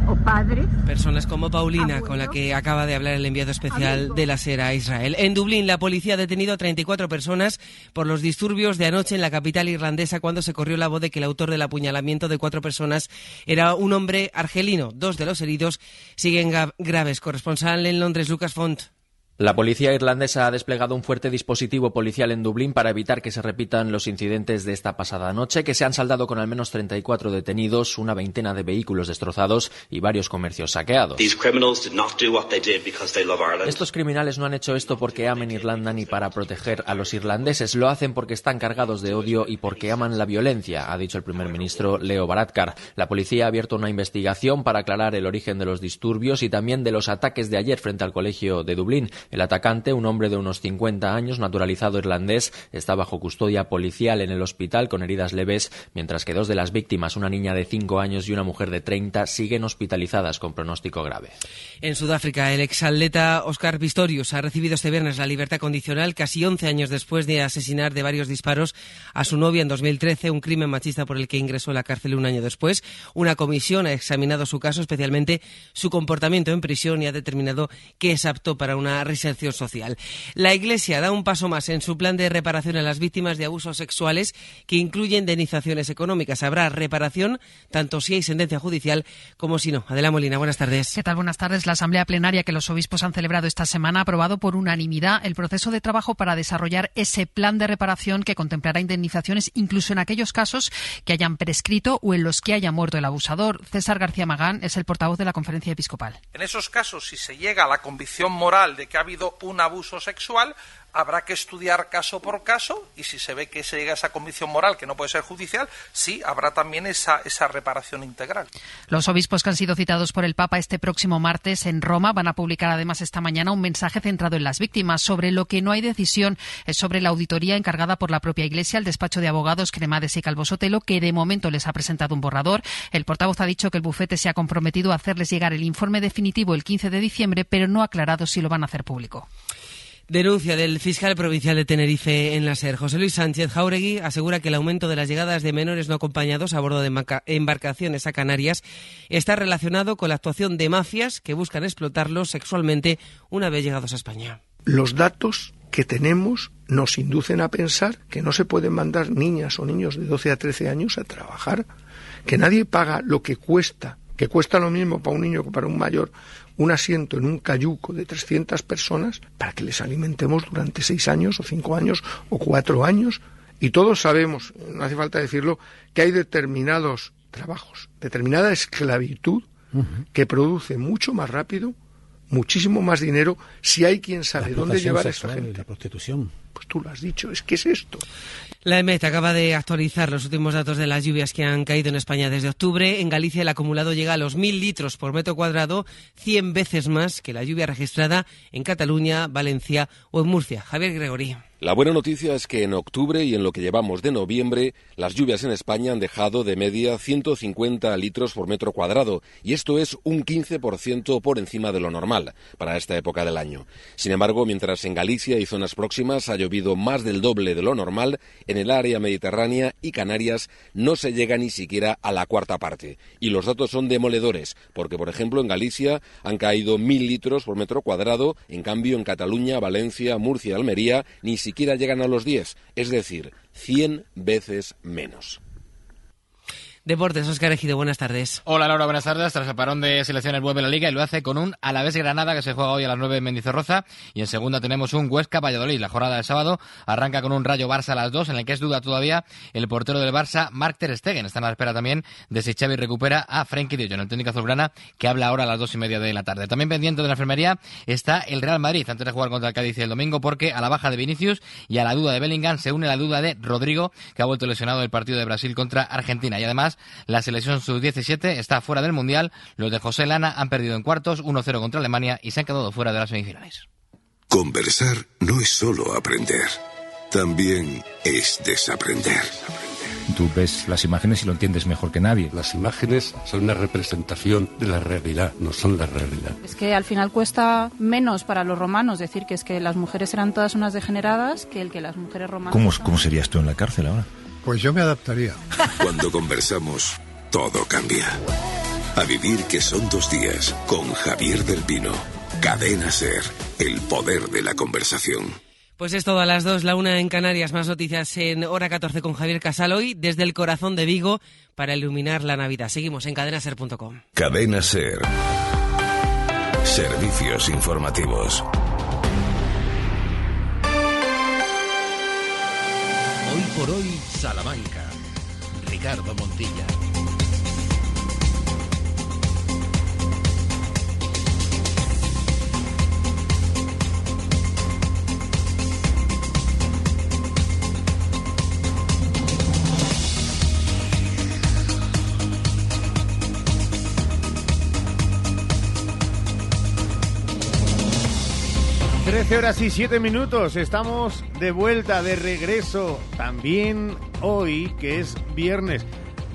o padres. Personas como Paulina, con la que acaba de hablar el enviado especial de la SERA a Israel. En Dublín, la policía ha detenido a 34 personas por los disturbios de anoche en la capital irlandesa cuando se corrió la voz de que el autor del apuñalamiento de cuatro personas era un hombre argelino. Dos de los heridos siguen graves. Corresponsal en Londres, Lucas Font. La policía irlandesa ha desplegado un fuerte dispositivo policial en Dublín para evitar que se repitan los incidentes de esta pasada noche, que se han saldado con al menos 34 detenidos, una veintena de vehículos destrozados y varios comercios saqueados. Estos criminales no han hecho esto porque amen Irlanda ni para proteger a los irlandeses, lo hacen porque están cargados de odio y porque aman la violencia, ha dicho el primer ministro Leo Varadkar. La policía ha abierto una investigación para aclarar el origen de los disturbios y también de los ataques de ayer frente al colegio de Dublín. El atacante, un hombre de unos 50 años, naturalizado irlandés, está bajo custodia policial en el hospital con heridas leves, mientras que dos de las víctimas, una niña de 5 años y una mujer de 30, siguen hospitalizadas con pronóstico grave. En Sudáfrica, el exatleta Oscar Pistorius ha recibido este viernes la libertad condicional casi 11 años después de asesinar de varios disparos a su novia en 2013, un crimen machista por el que ingresó a la cárcel un año después. Una comisión ha examinado su caso, especialmente su comportamiento en prisión y ha determinado que es apto para una reinserción social. La Iglesia da un paso más en su plan de reparación a las víctimas de abusos sexuales que incluye indemnizaciones económicas. Habrá reparación tanto si hay sentencia judicial como si no. Adela Molina, buenas tardes. ¿Qué tal? Buenas tardes. La Asamblea Plenaria que los obispos han celebrado esta semana ha aprobado por unanimidad el proceso de trabajo para desarrollar ese plan de reparación que contemplará indemnizaciones incluso en aquellos casos que hayan prescrito o en los que haya muerto el abusador. César García Magán es el portavoz de la Conferencia Episcopal. En esos casos, si se llega a la convicción moral de que ha habido un abuso sexual, habrá que estudiar caso por caso y si se ve que se llega a esa convicción moral que no puede ser judicial, sí, habrá también esa, reparación integral. Los obispos que han sido citados por el Papa este próximo martes en Roma van a publicar además esta mañana un mensaje centrado en las víctimas. Sobre lo que no hay decisión es sobre la auditoría encargada por la propia Iglesia al despacho de abogados Cremades y Calvo Sotelo, que de momento les ha presentado un borrador. El portavoz ha dicho que el bufete se ha comprometido a hacerles llegar el informe definitivo el 15 de diciembre, pero no ha aclarado si lo van a hacer público. Denuncia del fiscal provincial de Tenerife en la SER. José Luis Sánchez Jauregui asegura que el aumento de las llegadas de menores no acompañados a bordo de embarcaciones a Canarias está relacionado con la actuación de mafias que buscan explotarlos sexualmente una vez llegados a España. Los datos que tenemos nos inducen a pensar que no se pueden mandar niñas o niños de 12 a 13 años a trabajar, que nadie paga lo que cuesta, que cuesta lo mismo para un niño que para un mayor, un asiento en un cayuco de 300 personas para que les alimentemos durante seis años o cinco años o cuatro años. Y todos sabemos, no hace falta decirlo, que hay determinados trabajos, determinada esclavitud que produce mucho más rápido, muchísimo más dinero, si hay quien sabe dónde llevar a esa gente. La prostitución. Pues tú lo has dicho, es que es esto. La EMET acaba de actualizar los últimos datos de las lluvias que han caído en España desde octubre. En Galicia el acumulado llega a los mil litros por metro cuadrado, 100 veces más que la lluvia registrada en Cataluña, Valencia o en Murcia. Javier Gregorí. La buena noticia es que en octubre y en lo que llevamos de noviembre, las lluvias en España han dejado de media 150 litros por metro cuadrado, y esto es un 15% por encima de lo normal para esta época del año. Sin embargo, mientras en Galicia y zonas próximas ha llovido más del doble de lo normal, en el área mediterránea y Canarias no se llega ni siquiera a la cuarta parte. Y los datos son demoledores, porque por ejemplo en Galicia han caído mil litros por metro cuadrado, en cambio en Cataluña, Valencia, Murcia y Almería ni siquiera llegan a los 10, es decir, 100 veces menos. Deportes, Oscar Ejido, buenas tardes. Hola Laura, buenas tardes. Tras el parón de selecciones vuelve la Liga y lo hace con un Alavés Granada que se juega hoy a las 9 en Mendizorroza y en segunda tenemos un Huesca Valladolid. La jornada del sábado arranca con un Rayo Barça a las 2 en el que es duda todavía el portero del Barça, Mark Ter Stegen. Está en la espera también de si Xavi recupera a Frenkie de Jong, el técnico azulgrana que habla ahora a las dos y media de la tarde. También pendiente de la enfermería está el Real Madrid antes de jugar contra el Cádiz el domingo porque a la baja de Vinicius y a la duda de Bellingham se une la duda de Rodrigo que ha vuelto lesionado en el partido de Brasil contra Argentina y además la selección su 17 está fuera del Mundial. Los de José Lana han perdido en cuartos 1-0 contra Alemania y se han quedado fuera de las semifinales. Conversar no es solo aprender, también es desaprender. Tú ves las imágenes y lo entiendes mejor que nadie. Las imágenes son una representación de la realidad, no son la realidad. Es que al final cuesta menos para los romanos decir que es que las mujeres eran todas unas degeneradas que el que las mujeres romanas. ¿Cómo, cómo serías tú en la cárcel ahora? Pues yo me adaptaría. Cuando conversamos, todo cambia. A vivir que son dos días con Javier del Pino. Cadena Ser, el poder de la conversación. Pues es todo a las dos, la una en Canarias, más noticias en hora 14 con Javier Casal hoy desde el corazón de Vigo para iluminar la Navidad. Seguimos en cadenaser.com. Cadena Ser. Servicios informativos. Por hoy, Salamanca. Ricardo Montilla. Trece horas y siete minutos, estamos de vuelta, de regreso, también hoy, que es viernes.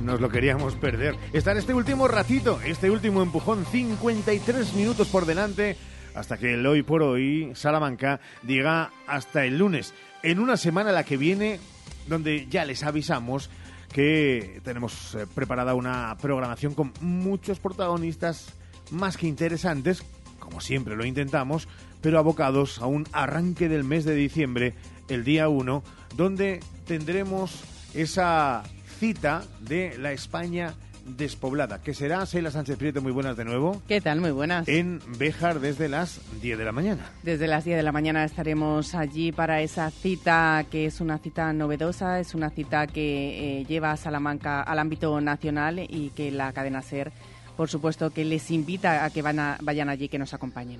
Nos lo queríamos perder. Estar este último ratito, este último empujón, 53 minutos por delante, hasta que el hoy por hoy, Salamanca, llega hasta el lunes. En una semana la que viene, donde ya les avisamos que tenemos eh, preparada una programación con muchos protagonistas más que interesantes, como siempre lo intentamos, pero abocados a un arranque del mes de diciembre, el día 1, donde tendremos esa cita de la España despoblada, que será Sheila Sánchez Prieto, muy buenas de nuevo. ¿Qué tal? Muy buenas. En Béjar desde las 10 de la mañana. Desde las 10 de la mañana estaremos allí para esa cita que es una cita novedosa, es una cita que eh, lleva a Salamanca al ámbito nacional y que la cadena SER, por supuesto, que les invita a que van a, vayan allí, que nos acompañen.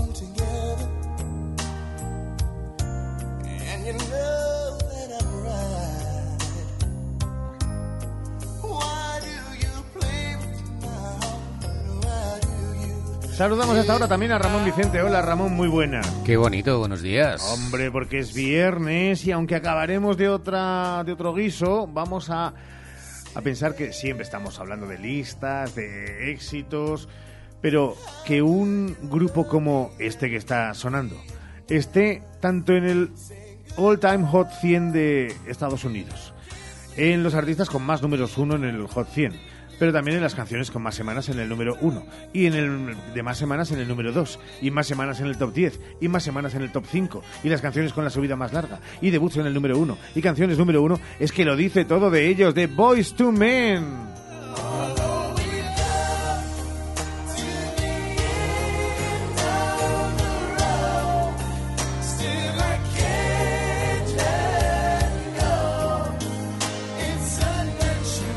Saludamos hasta ahora también a Ramón Vicente. Hola Ramón, muy buena. Qué bonito, buenos días. Hombre, porque es viernes y aunque acabaremos de otra de otro guiso, vamos a, a pensar que siempre estamos hablando de listas, de éxitos, pero que un grupo como este que está sonando esté tanto en el All Time Hot 100 de Estados Unidos, en los artistas con más números uno en el Hot 100, pero también en las canciones con más semanas en el número 1, y en el de más semanas en el número 2, y más semanas en el top 10, y más semanas en el top 5, y las canciones con la subida más larga, y debuts en el número 1, y canciones número 1, es que lo dice todo de ellos, de Boys to Men.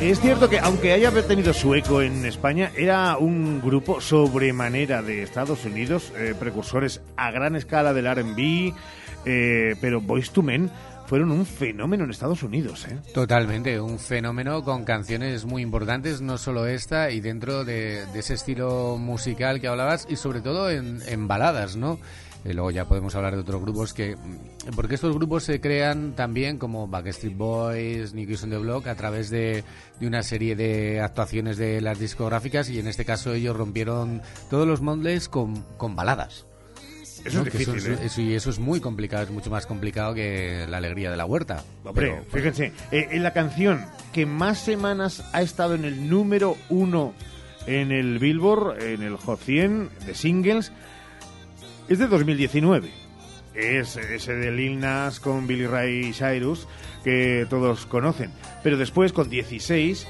Es cierto que aunque haya tenido su eco en España, era un grupo sobremanera de Estados Unidos, eh, precursores a gran escala del R&B, eh, pero Boys to Men fueron un fenómeno en Estados Unidos. ¿eh? Totalmente, un fenómeno con canciones muy importantes, no solo esta, y dentro de, de ese estilo musical que hablabas, y sobre todo en, en baladas, ¿no? Y luego ya podemos hablar de otros grupos que... Porque estos grupos se crean también como Backstreet Boys, New Kids on the Block, a través de, de una serie de actuaciones de las discográficas y en este caso ellos rompieron todos los moldes con, con baladas. Eso es difícil, ¿eh? eso, y eso es muy complicado, es mucho más complicado que la alegría de la huerta. Hombre, Pero, fíjense, eh, en la canción que más semanas ha estado en el número uno en el Billboard, en el Hot 100 de singles, es de 2019. Es ese de Lil Nas con Billy Ray Cyrus que todos conocen. Pero después, con 16,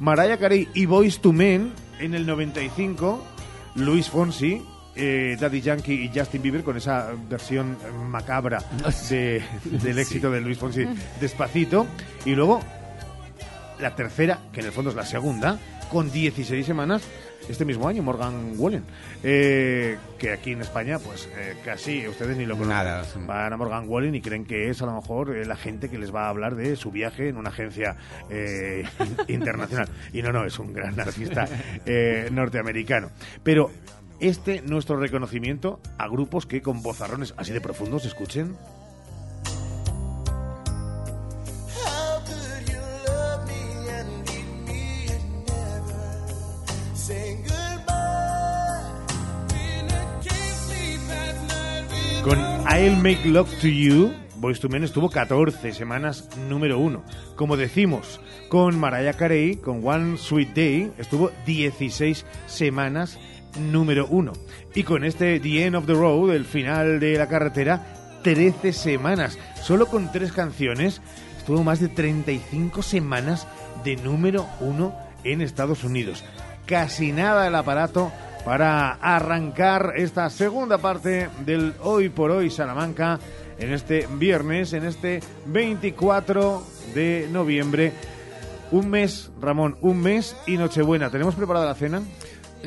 Mariah Carey y Boys to Men en el 95, Luis Fonsi, eh, Daddy Yankee y Justin Bieber con esa versión macabra de- del éxito de Luis Fonsi despacito. Y luego la tercera, que en el fondo es la segunda, con 16 semanas este mismo año, Morgan Wallen. Eh, que aquí en España, pues eh, casi ustedes ni lo conocen. Nada. Van a Morgan Wallen y creen que es a lo mejor eh, la gente que les va a hablar de su viaje en una agencia eh, internacional. Y no, no, es un gran artista eh, norteamericano. Pero este, nuestro reconocimiento a grupos que con vozarrones así de profundos escuchen. I'll Make Love to You, Boyz II Men estuvo 14 semanas número uno. Como decimos, con Mariah Carey, con One Sweet Day, estuvo 16 semanas número uno. Y con este The End of the Road, el final de la carretera, 13 semanas. Solo con tres canciones, estuvo más de 35 semanas de número uno en Estados Unidos. Casi nada el aparato para arrancar esta segunda parte del Hoy por Hoy Salamanca en este viernes, en este 24 de noviembre. Un mes, Ramón, un mes y Nochebuena. ¿Tenemos preparada la cena?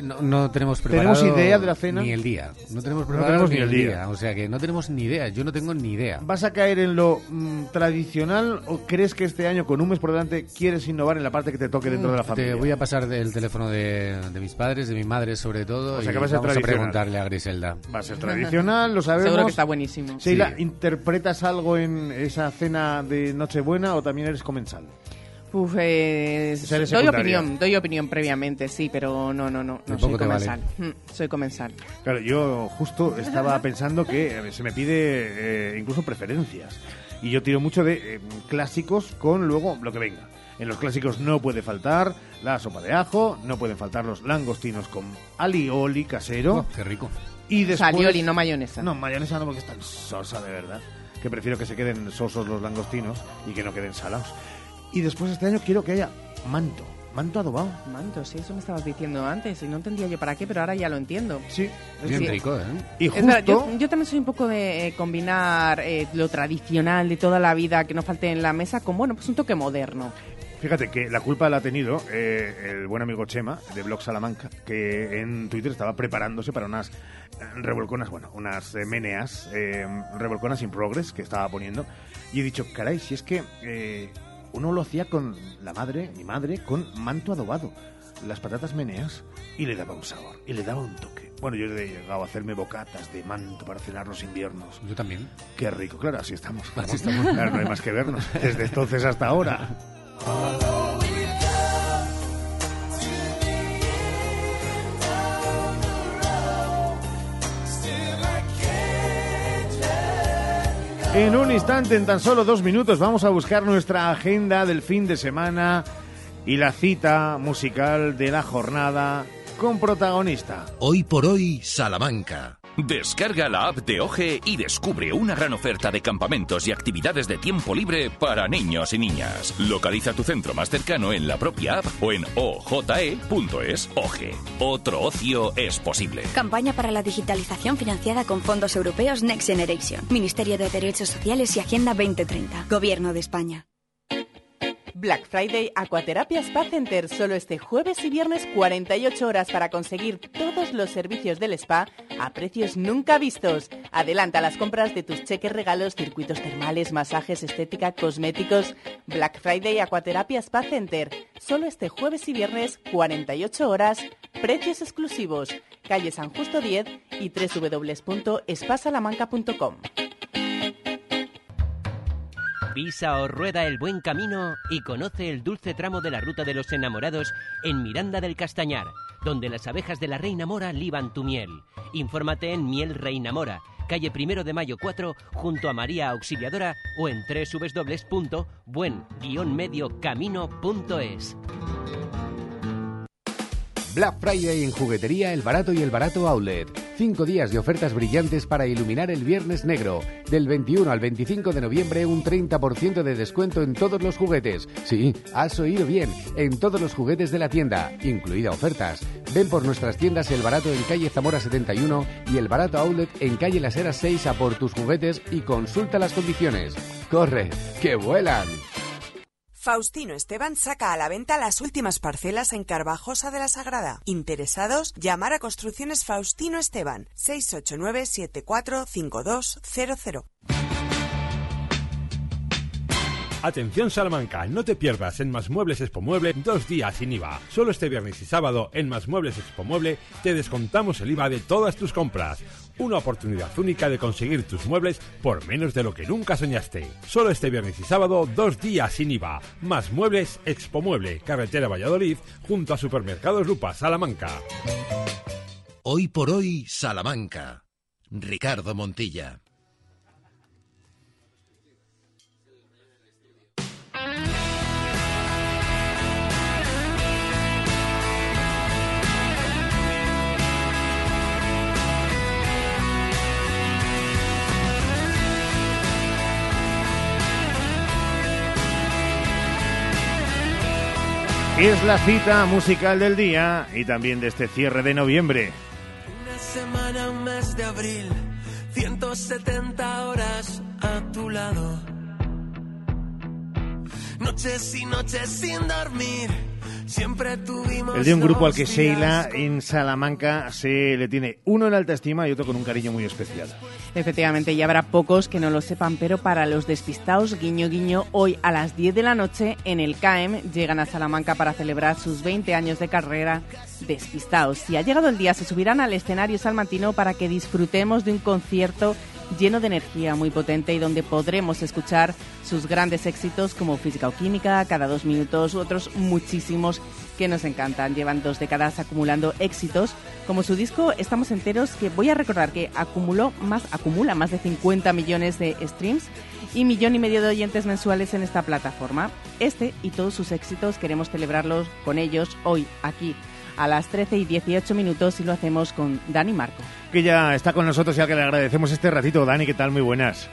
No, no tenemos preparado ¿Tenemos idea de la cena? Ni el día. No tenemos No preparado tenemos ni el día. O sea que no tenemos ni idea. Yo no tengo ni idea. ¿Vas a caer en lo mm, tradicional o crees que este año, con un mes por delante, quieres innovar en la parte que te toque dentro de la familia? Te voy a pasar del teléfono de, de mis padres, de mi madre sobre todo, O sea y que va a ser vamos a tradicional. preguntarle a Griselda. Va a ser tradicional, lo sabemos. Seguro que está buenísimo. Sheila, Sí. ¿interpretas algo en esa cena de Nochebuena o también eres comensal? Uf, eh, doy opinión, doy opinión previamente, sí, pero no, no, no, no soy vale. comensal. Mm, Soy comensal. Claro, yo justo estaba pensando que eh, se me pide eh, incluso preferencias. Y yo tiro mucho de eh, clásicos con luego lo que venga. En los clásicos no puede faltar la sopa de ajo, no pueden faltar los langostinos con alioli casero. Oh, qué rico. Y después... alioli, no mayonesa. No, mayonesa no porque es tan sosa de verdad. Que prefiero que se queden sosos los langostinos y que no queden salados. Y después este año quiero que haya manto. Manto adobado. Manto, sí, eso me estabas diciendo antes y no entendía yo para qué, pero ahora ya lo entiendo. Sí, Bien rico, ¿eh? Y Es verdad, justo... yo, yo también soy un poco de eh, combinar eh, lo tradicional de toda la vida que no falte en la mesa con, bueno, pues un toque moderno. Fíjate que la culpa la ha tenido eh, el buen amigo Chema de Blog Salamanca, que en Twitter estaba preparándose para unas revolconas, bueno, unas eh, meneas, eh, revolconas in progress que estaba poniendo. Y he dicho, caray, si es que eh, uno lo hacía con la madre, mi madre, con manto adobado, las patatas meneas, y le daba un sabor, y le daba un toque. Bueno, yo he llegado a hacerme bocatas de manto para cenar los inviernos. Yo también. Qué rico, claro, así estamos. Así estamos. Claro, no hay más que vernos. Desde entonces hasta ahora. En un instante, en tan solo dos minutos, vamos a buscar nuestra agenda del fin de semana y la cita musical de la jornada con protagonista. Hoy por hoy, Salamanca. Descarga la app de OGE y descubre una gran oferta de campamentos y actividades de tiempo libre para niños y niñas. Localiza tu centro más cercano en la propia app o en oje.es. OGE. Otro ocio es posible. Campaña para la digitalización financiada con fondos europeos Next Generation. Ministerio de Derechos Sociales y Agenda 2030. Gobierno de España. Black Friday Aquaterapia Spa Center, solo este jueves y viernes 48 horas para conseguir todos los servicios del spa a precios nunca vistos. Adelanta las compras de tus cheques regalos, circuitos termales, masajes, estética, cosméticos. Black Friday Aquaterapia Spa Center, solo este jueves y viernes 48 horas, precios exclusivos. Calle San Justo 10 y www.espasalamanca.com. Pisa o rueda el buen camino y conoce el dulce tramo de la ruta de los enamorados en Miranda del Castañar, donde las abejas de la Reina Mora liban tu miel. Infórmate en Miel Reina Mora, calle Primero de Mayo 4, junto a María Auxiliadora o en www.buen-mediocamino.es. Black Friday en Juguetería El Barato y El Barato Outlet. Cinco días de ofertas brillantes para iluminar el Viernes Negro. Del 21 al 25 de noviembre un 30% de descuento en todos los juguetes. Sí, has oído bien, en todos los juguetes de la tienda, incluida ofertas. Ven por nuestras tiendas El Barato en calle Zamora 71 y El Barato Outlet en calle Las Heras 6 a por tus juguetes y consulta las condiciones. ¡Corre, que vuelan! Faustino Esteban saca a la venta las últimas parcelas en Carvajosa de la Sagrada. Interesados, llamar a Construcciones Faustino Esteban 689 745200. Atención Salamanca, no te pierdas en Más Muebles Expo Mueble dos días sin IVA. Solo este viernes y sábado en Más Muebles Expo Mueble te descontamos el IVA de todas tus compras. Una oportunidad única de conseguir tus muebles por menos de lo que nunca soñaste. Solo este viernes y sábado dos días sin IVA. Más Muebles Expo Mueble, carretera Valladolid, junto a Supermercados Lupa, Salamanca. Hoy por hoy, Salamanca. Ricardo Montilla. Es la cita musical del día y también de este cierre de noviembre. Una semana, un mes de abril, 170 horas a tu lado. Noches y noches sin dormir. El de un grupo al que Sheila en Salamanca se le tiene uno en alta estima y otro con un cariño muy especial. Efectivamente, ya habrá pocos que no lo sepan, pero para los despistados, guiño guiño, hoy a las 10 de la noche en el CAEM llegan a Salamanca para celebrar sus 20 años de carrera despistados. Si ha llegado el día, se subirán al escenario salmantino para que disfrutemos de un concierto lleno de energía muy potente y donde podremos escuchar sus grandes éxitos como Física o Química, Cada dos minutos, otros muchísimos que nos encantan. Llevan dos décadas acumulando éxitos, como su disco Estamos enteros, que voy a recordar que acumuló más, acumula más de 50 millones de streams y millón y medio de oyentes mensuales en esta plataforma. Este y todos sus éxitos queremos celebrarlos con ellos hoy aquí a las 13 y 18 minutos y lo hacemos con Dani Marco. Que ya está con nosotros y al que le agradecemos este ratito. Dani, ¿qué tal? Muy buenas.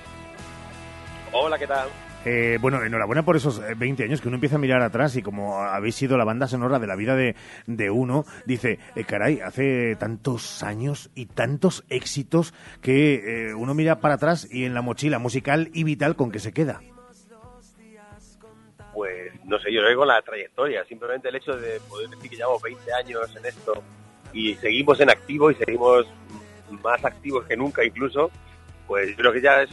Hola, ¿qué tal? Eh, bueno, enhorabuena por esos eh, 20 años que uno empieza a mirar atrás y como habéis sido la banda sonora de la vida de, de uno, dice, eh, caray, hace tantos años y tantos éxitos que eh, uno mira para atrás y en la mochila musical y vital con que se queda. Pues no sé, yo que con la trayectoria, simplemente el hecho de poder decir que llevamos 20 años en esto y seguimos en activo y seguimos más activos que nunca incluso, pues yo creo que ya es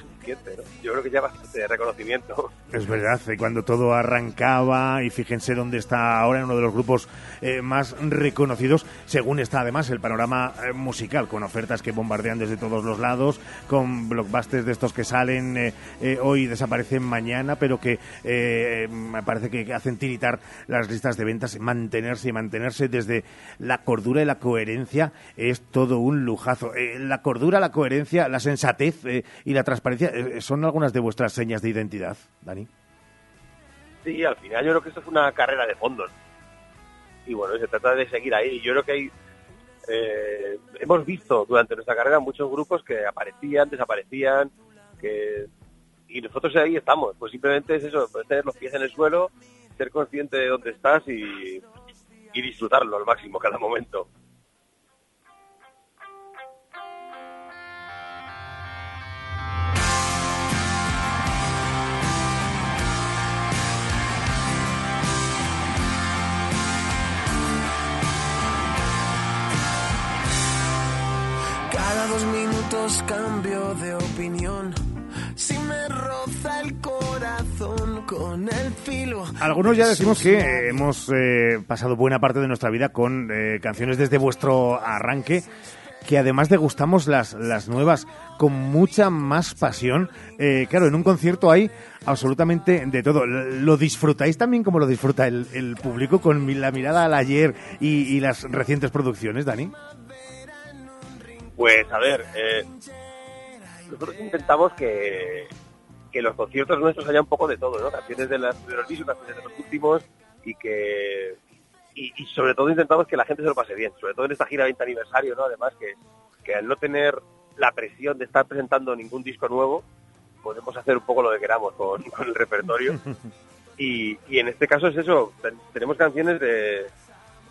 Yo creo que ya bastante reconocimiento. Es verdad, cuando todo arrancaba, y fíjense dónde está ahora en uno de los grupos eh, más reconocidos, según está además el panorama eh, musical, con ofertas que bombardean desde todos los lados, con blockbusters de estos que salen eh, eh, hoy y desaparecen mañana, pero que me parece que hacen tiritar las listas de ventas, mantenerse y mantenerse desde la cordura y la coherencia es todo un lujazo. La cordura, la coherencia, la sensatez y la transparencia son algunas de vuestras señas de identidad, Dani. Sí, al final yo creo que esto es una carrera de fondos. Y bueno, se trata de seguir ahí. Yo creo que hay, eh, hemos visto durante nuestra carrera muchos grupos que aparecían, desaparecían, que y nosotros ahí estamos. Pues simplemente es eso, tener los pies en el suelo, ser consciente de dónde estás y disfrutarlo al máximo cada momento. Cambio de opinión. Si me roza el corazón con el filo. Algunos ya decimos que hemos eh, pasado buena parte de nuestra vida con eh, canciones desde vuestro arranque, que además degustamos las, las nuevas con mucha más pasión. Eh, claro, en un concierto hay absolutamente de todo. ¿Lo disfrutáis también como lo disfruta el, el público con la mirada al ayer y, y las recientes producciones, Dani? Pues a ver, eh, nosotros intentamos que, que los conciertos nuestros haya un poco de todo, ¿no? Canciones de, las, de los discos, canciones de los últimos y que y, sobre todo intentamos que la gente se lo pase bien, sobre todo en esta gira 20 aniversario, ¿no? Además que, que al no tener la presión de estar presentando ningún disco nuevo, podemos hacer un poco lo que queramos con, el repertorio. Y, y en este caso es eso, ten- tenemos canciones de,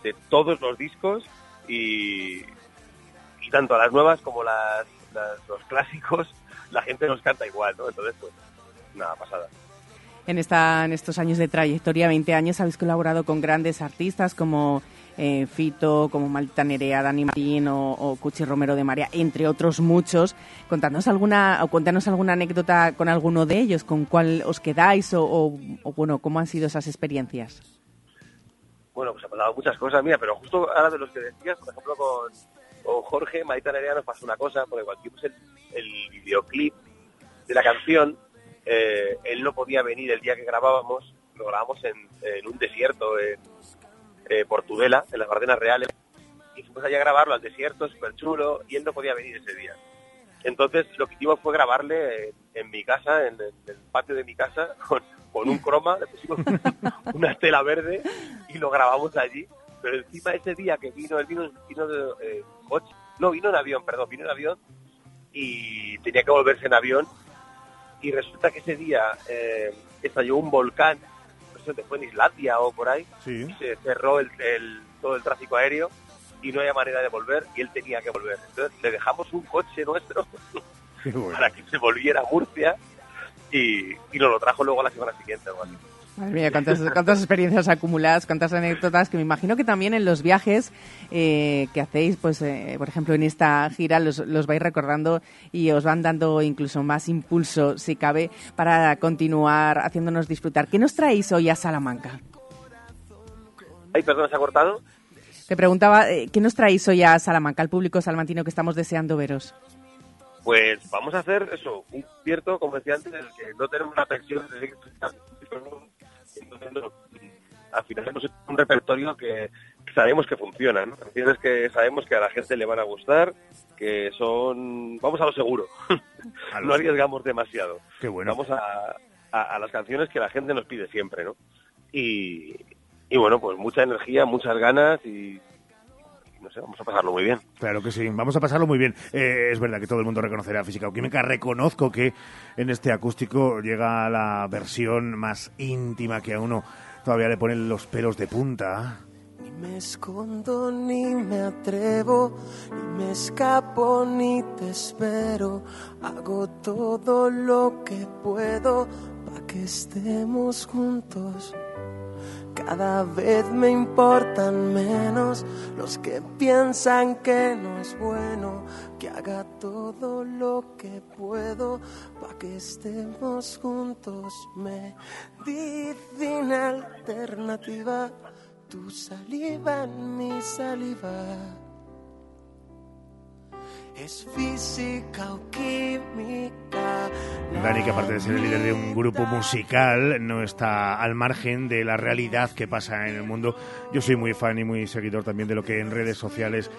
de todos los discos y, y tanto las nuevas como las, las- los clásicos, la gente nos canta igual, ¿no? Entonces, pues, nada, pasada. En, esta, en estos años de trayectoria, 20 años, habéis colaborado con grandes artistas como eh, Fito, como Malta Nerea, Dani Martín o, o Cuchi Romero de María, entre otros muchos. Contadnos alguna, o cuéntanos alguna anécdota con alguno de ellos, con cuál os quedáis o, o- o, bueno, cómo han sido esas experiencias. Bueno, pues ha pasado muchas cosas, mira, pero justo ahora de los que decías, por ejemplo, con, con Jorge, Marita Nerea nos pasó una cosa, porque cuando hicimos el, el videoclip de la canción, eh, él no podía venir el día que grabábamos, lo grabamos en, en un desierto, en eh, Portudela, en las Bardenas Reales, y fuimos allá a grabarlo al desierto, súper chulo, y él no podía venir ese día. Entonces lo que hicimos fue grabarle en, mi casa, en el patio de mi casa, con, con un croma, le pusimos una tela verde y lo grabamos allí. Pero encima ese día que vino, él vino, vino de eh, coche, no, vino en avión, perdón, vino en avión y tenía que volverse en avión. Y resulta que ese día eh, estalló un volcán, no sé, fue en Islandia o por ahí, Sí. y se cerró el, el- todo el tráfico aéreo y no había manera de volver y él tenía que volver. Entonces le dejamos un coche nuestro bueno. para que se volviera a Murcia y, y nos lo trajo luego a la semana siguiente. Madre mía, cuántas, cuántas experiencias acumuladas, cuántas anécdotas, que me imagino que también en los viajes eh, que hacéis, pues eh, por ejemplo en esta gira los, los vais recordando y os van dando incluso más impulso, si cabe, para continuar haciéndonos disfrutar. ¿Qué nos traéis hoy a Salamanca? Ay, perdón, ¿se ha cortado? Te preguntaba, eh, ¿qué nos traéis hoy a Salamanca, al público salmantino que estamos deseando veros? Pues vamos a hacer eso, un concierto, como decía antes, en el que no tenemos una presión de al final hemos hecho un repertorio que sabemos que funciona, ¿no? canciones que sabemos que a la gente le van a gustar, que son, vamos a lo seguro, no arriesgamos demasiado. Qué bueno. Vamos a, a, a las canciones que la gente nos pide siempre, ¿no? Y, y bueno, pues mucha energía, muchas ganas y no sé, vamos a pasarlo muy bien. Claro que sí, vamos a pasarlo muy bien. Eh, es verdad que todo el mundo reconocerá física o química. Reconozco que en este acústico llega la versión más íntima que a uno todavía le ponen los pelos de punta. Ni me escondo ni me atrevo, ni me escapo ni te espero. Hago todo lo que puedo para que estemos juntos. Cada vez me importan menos los que piensan que no es bueno. Que haga todo lo que puedo para que estemos juntos. Medicina alternativa, tu saliva en mi saliva. Es física o química. Dani, que aparte de ser el líder de un grupo musical, no está al margen de la realidad que pasa en el mundo. Yo soy muy fan y muy seguidor también de lo que en redes sociales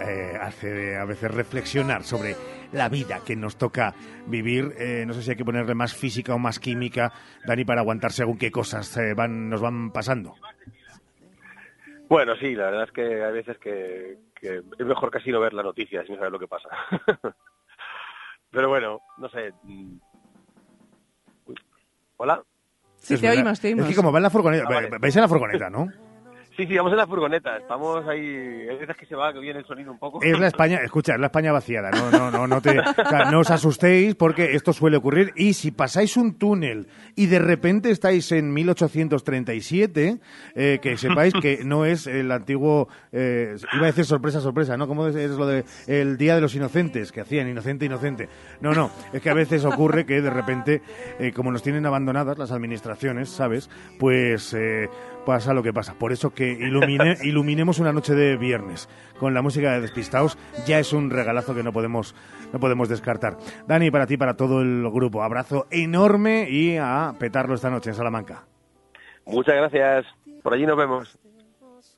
eh, hace a veces reflexionar sobre la vida que nos toca vivir. Eh, no sé si hay que ponerle más física o más química, Dani, para aguantar según qué cosas eh, van, nos van pasando. Bueno, sí, la verdad es que hay veces que, que es mejor casi no ver la noticia sin saber lo que pasa. Pero bueno, no sé. mm. Uy. Hola. Sí, Es te verdad. oímos, te oímos. Es que como va en la furgoneta, Ah, vale. vais en la furgoneta, ¿no? Sí, sí, vamos en la furgoneta. Estamos ahí. Hay veces que se va, que viene el sonido un poco. Es la España, escucha, es la España vaciada. No, no, no, no, te, o sea, no os asustéis porque esto suele ocurrir. Y si pasáis un túnel y de repente estáis en 1837, eh, que sepáis que no es el antiguo, eh, iba a decir sorpresa, sorpresa, ¿no? Como es, es lo de el Día de los Inocentes, que hacían inocente, inocente. No, no, es que a veces ocurre que de repente, eh, como nos tienen abandonadas las administraciones, ¿sabes? Pues eh, pasa lo que pasa. Por eso que ilumine, iluminemos una noche de viernes con la música de Despistaos ya es un regalazo que no podemos, no podemos descartar. Dani, para ti, para todo el grupo, abrazo enorme y a petarlo esta noche en Salamanca. Muchas gracias. Por allí nos vemos.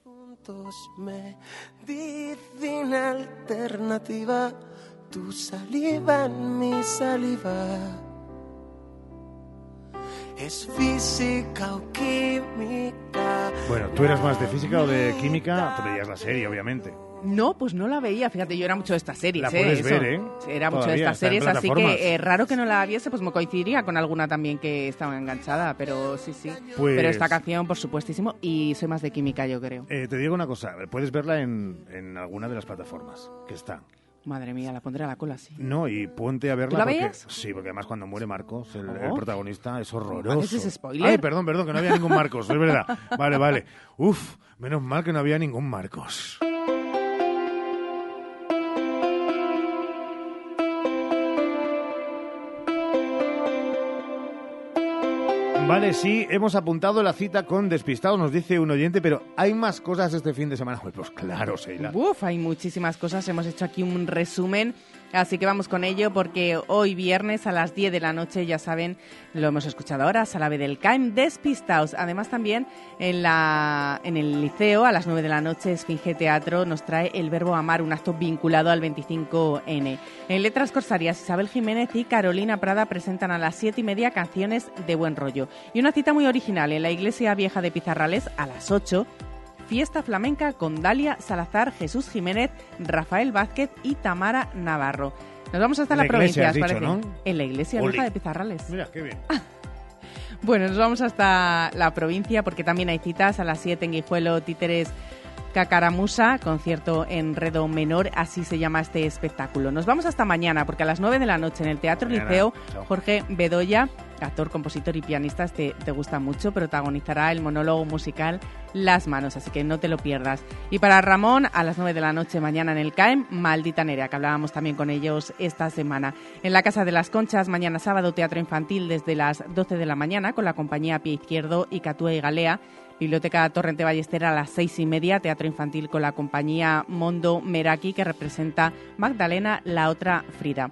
juntos me dicen alternativa, tu saliva en mi saliva. Es física o química. Bueno, tú eras más de física o de química, tú veías la serie, obviamente. No, pues no la veía. Fíjate, yo era mucho de estas series. La ¿eh? puedes ver, ¿eh? Era mucho de estas series, así que eh, raro que no la viese, pues me coincidiría con alguna también que estaba enganchada, pero sí, sí. Pues- Pero esta canción, por supuestísimo, y soy más de química, yo creo. Eh, te digo una cosa, puedes verla en, en alguna de las plataformas que está. Madre mía, la pondré a la cola, sí. No, y ponte a verla ¿Tú la porque veías? sí, porque además cuando muere Marcos, el, el Oh. protagonista, es horroroso. ¿Haces spoiler? Ay, perdón, perdón, que no había ningún Marcos, es verdad. Vale, vale. Uf, menos mal que no había ningún Marcos. Vale, sí, hemos apuntado la cita con Despistados, nos dice un oyente, pero ¿hay más cosas este fin de semana? Pues claro, Seila. Uf, hay muchísimas cosas. Hemos hecho aquí un resumen, así que vamos con ello porque hoy viernes a las 10 de la noche, ya saben, lo hemos escuchado ahora, Salave del CAIM, Despistaos. Además también en, en el liceo a las 9 de la noche, Esfinge Teatro nos trae El Verbo Amar, un acto vinculado al 25N. En Letras Corsarias, Isabel Jiménez y Carolina Prada presentan a las 7 y media canciones de buen rollo. Y una cita muy original en la Iglesia Vieja de Pizarrales a las 8 Fiesta flamenca con Dalia Salazar, Jesús Jiménez, Rafael Vázquez y Tamara Navarro. Nos vamos hasta la, la provincia, has ¿os dicho, parece? ¿no? En la iglesia de Pizarrales. Mira, qué bien. Bueno, nos vamos hasta la provincia porque también hay citas a las 7 en Guijuelo, Títeres, Cacaramusa, concierto en Redo Menor, así se llama este espectáculo. Nos vamos hasta mañana porque a las 9 de la noche en el Teatro Mañana. Liceo. Jorge Bedoya, actor, compositor y pianista, este te gusta mucho, protagonizará el monólogo musical Las Manos, así que no te lo pierdas. Y para Ramón, a las 9 de la noche mañana en el CAEM, Maldita Nerea, que hablábamos también con ellos esta semana. En la Casa de las Conchas, mañana sábado, teatro infantil desde las 12 de la mañana con la compañía Pie Izquierdo y Catúa y Galea. Biblioteca Torrente Ballester a las seis y media, teatro infantil con la compañía Mondo Meraki, que representa Magdalena, la otra Frida.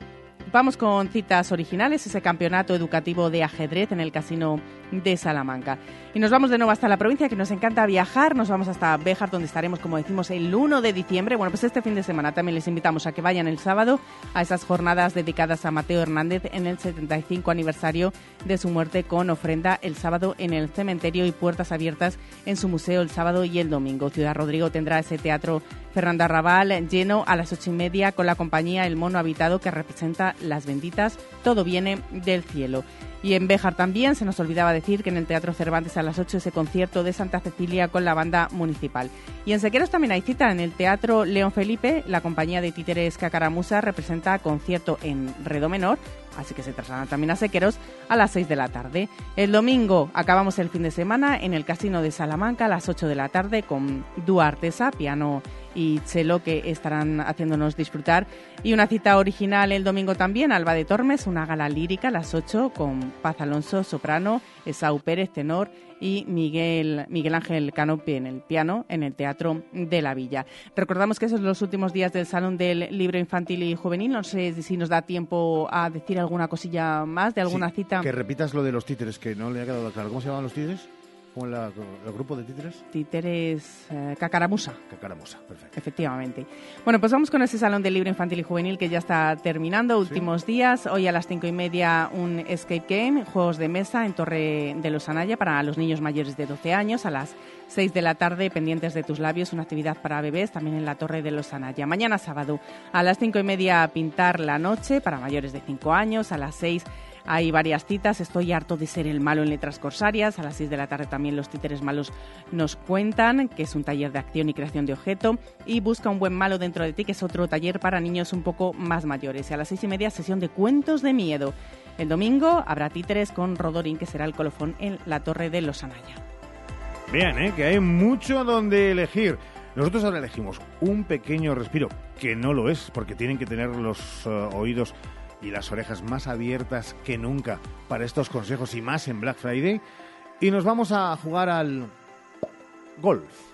Vamos con citas originales, ese campeonato educativo de ajedrez en el Casino de Salamanca. Y nos vamos de nuevo hasta la provincia, que nos encanta viajar. Nos vamos hasta Béjar, donde estaremos, como decimos, el 1 de diciembre. Bueno, pues este fin de semana también les invitamos a que vayan el sábado a esas jornadas dedicadas a Mateo Hernández en el 75 aniversario de su muerte con ofrenda el sábado en el cementerio y puertas abiertas en su museo el sábado y el domingo. Ciudad Rodrigo tendrá ese teatro Fernando Arrabal lleno a las ocho y media con la compañía El Mono Habitado que representa las benditas Todo viene del cielo. Y en Béjar también se nos olvidaba decir que en el Teatro Cervantes a las 8 ese concierto de Santa Cecilia con la banda municipal. Y en Sequeros también hay cita en el Teatro León Felipe, la compañía de títeres Cacaramusa representa concierto en Redo Menor, así que se trasladan también a Sequeros a las 6 de la tarde. El domingo acabamos el fin de semana en el Casino de Salamanca a las 8 de la tarde con Duartesa, piano y cello que estarán haciéndonos disfrutar. Y una cita original el domingo también, Alba de Tormes, una gala lírica a las 8 con Paz Alonso, soprano, Esau Pérez, tenor y Miguel, Miguel Ángel Canopi en el piano en el Teatro de la Villa. Recordamos que esos son los últimos días del Salón del Libro Infantil y Juvenil. No sé si nos da tiempo a decir alguna cosilla más de alguna Sí, cita. Que repitas lo de los títeres, que no le ha quedado claro. ¿Cómo se llaman los títeres? ¿Cómo la- el grupo de títeres? Títeres eh, Cacaramusa. Cacaramusa, perfecto. Efectivamente. Bueno, pues vamos con ese Salón del Libro Infantil y Juvenil que ya está terminando, últimos días. Hoy a las cinco y media un escape game, juegos de mesa en Torre de los Anaya para los niños mayores de 12 años. A las 6 de la tarde, pendientes de tus labios, una actividad para bebés también en la Torre de los Anaya. Mañana sábado a las cinco y media pintar la noche para mayores de 5 años. A las 6 Hay varias citas. Estoy harto de ser el malo en letras corsarias. A las 6 de la tarde también los títeres malos nos cuentan, que es un taller de acción y creación de objeto. Y Busca un buen malo dentro de ti, que es otro taller para niños un poco más mayores. Y a las seis y media, sesión de cuentos de miedo. El domingo habrá títeres con Rodorín, que será el colofón en la Torre de los Anaya. Bien, ¿eh? que hay mucho donde elegir. Nosotros ahora elegimos un pequeño respiro, que no lo es, porque tienen que tener los eh, oídos y las orejas más abiertas que nunca para estos consejos y más en Black Friday. Y nos vamos a jugar al golf.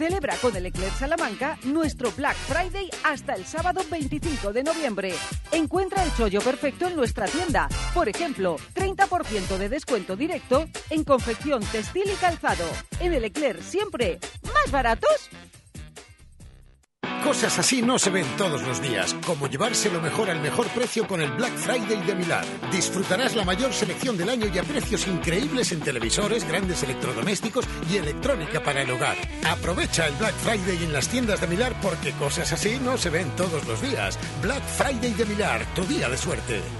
Celebra con el Eclair Salamanca nuestro Black Friday hasta el sábado 25 de noviembre. Encuentra el chollo perfecto en nuestra tienda. Por ejemplo, 30% de descuento directo en confección textil y calzado. En el Eclair siempre más baratos. Cosas así no se ven todos los días, como llevarse lo mejor al mejor precio con el Black Friday de Milán. Disfrutarás la mayor selección del año y a precios increíbles en televisores, grandes electrodomésticos y electrónica para el hogar. Aprovecha el Black Friday en las tiendas de Milán porque cosas así no se ven todos los días. Black Friday de Milán, tu día de suerte.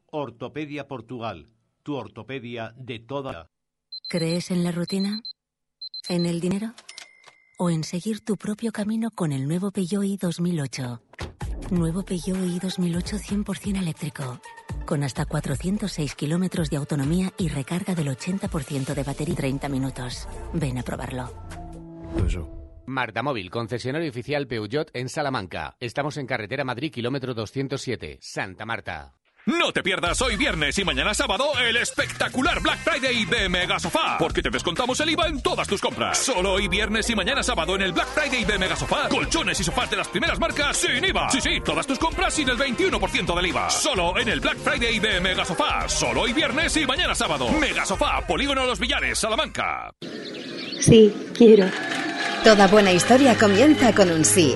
Ortopedia Portugal, tu ortopedia de toda. ¿Crees en la rutina? ¿En el dinero? ¿O en seguir tu propio camino con el nuevo Peugeot i 2008? Nuevo Peugeot i 2008 100% eléctrico. Con hasta 406 kilómetros de autonomía y recarga del 80% de batería 30 minutos. Ven a probarlo. Marta Móvil, concesionario oficial Peugeot en Salamanca. Estamos en carretera Madrid, kilómetro 207, Santa Marta. No te pierdas hoy viernes y mañana sábado el espectacular Black Friday de Megasofá, porque te descontamos el IVA en todas tus compras. Solo hoy viernes y mañana sábado en el Black Friday de Megasofá, colchones y sofás de las primeras marcas sin IVA. Sí, sí, todas tus compras sin el 21% del IVA. Solo en el Black Friday de Megasofá, solo hoy viernes y mañana sábado. Megasofá, Polígono Los Villares, Salamanca. Sí, quiero. Toda buena historia comienza con un sí.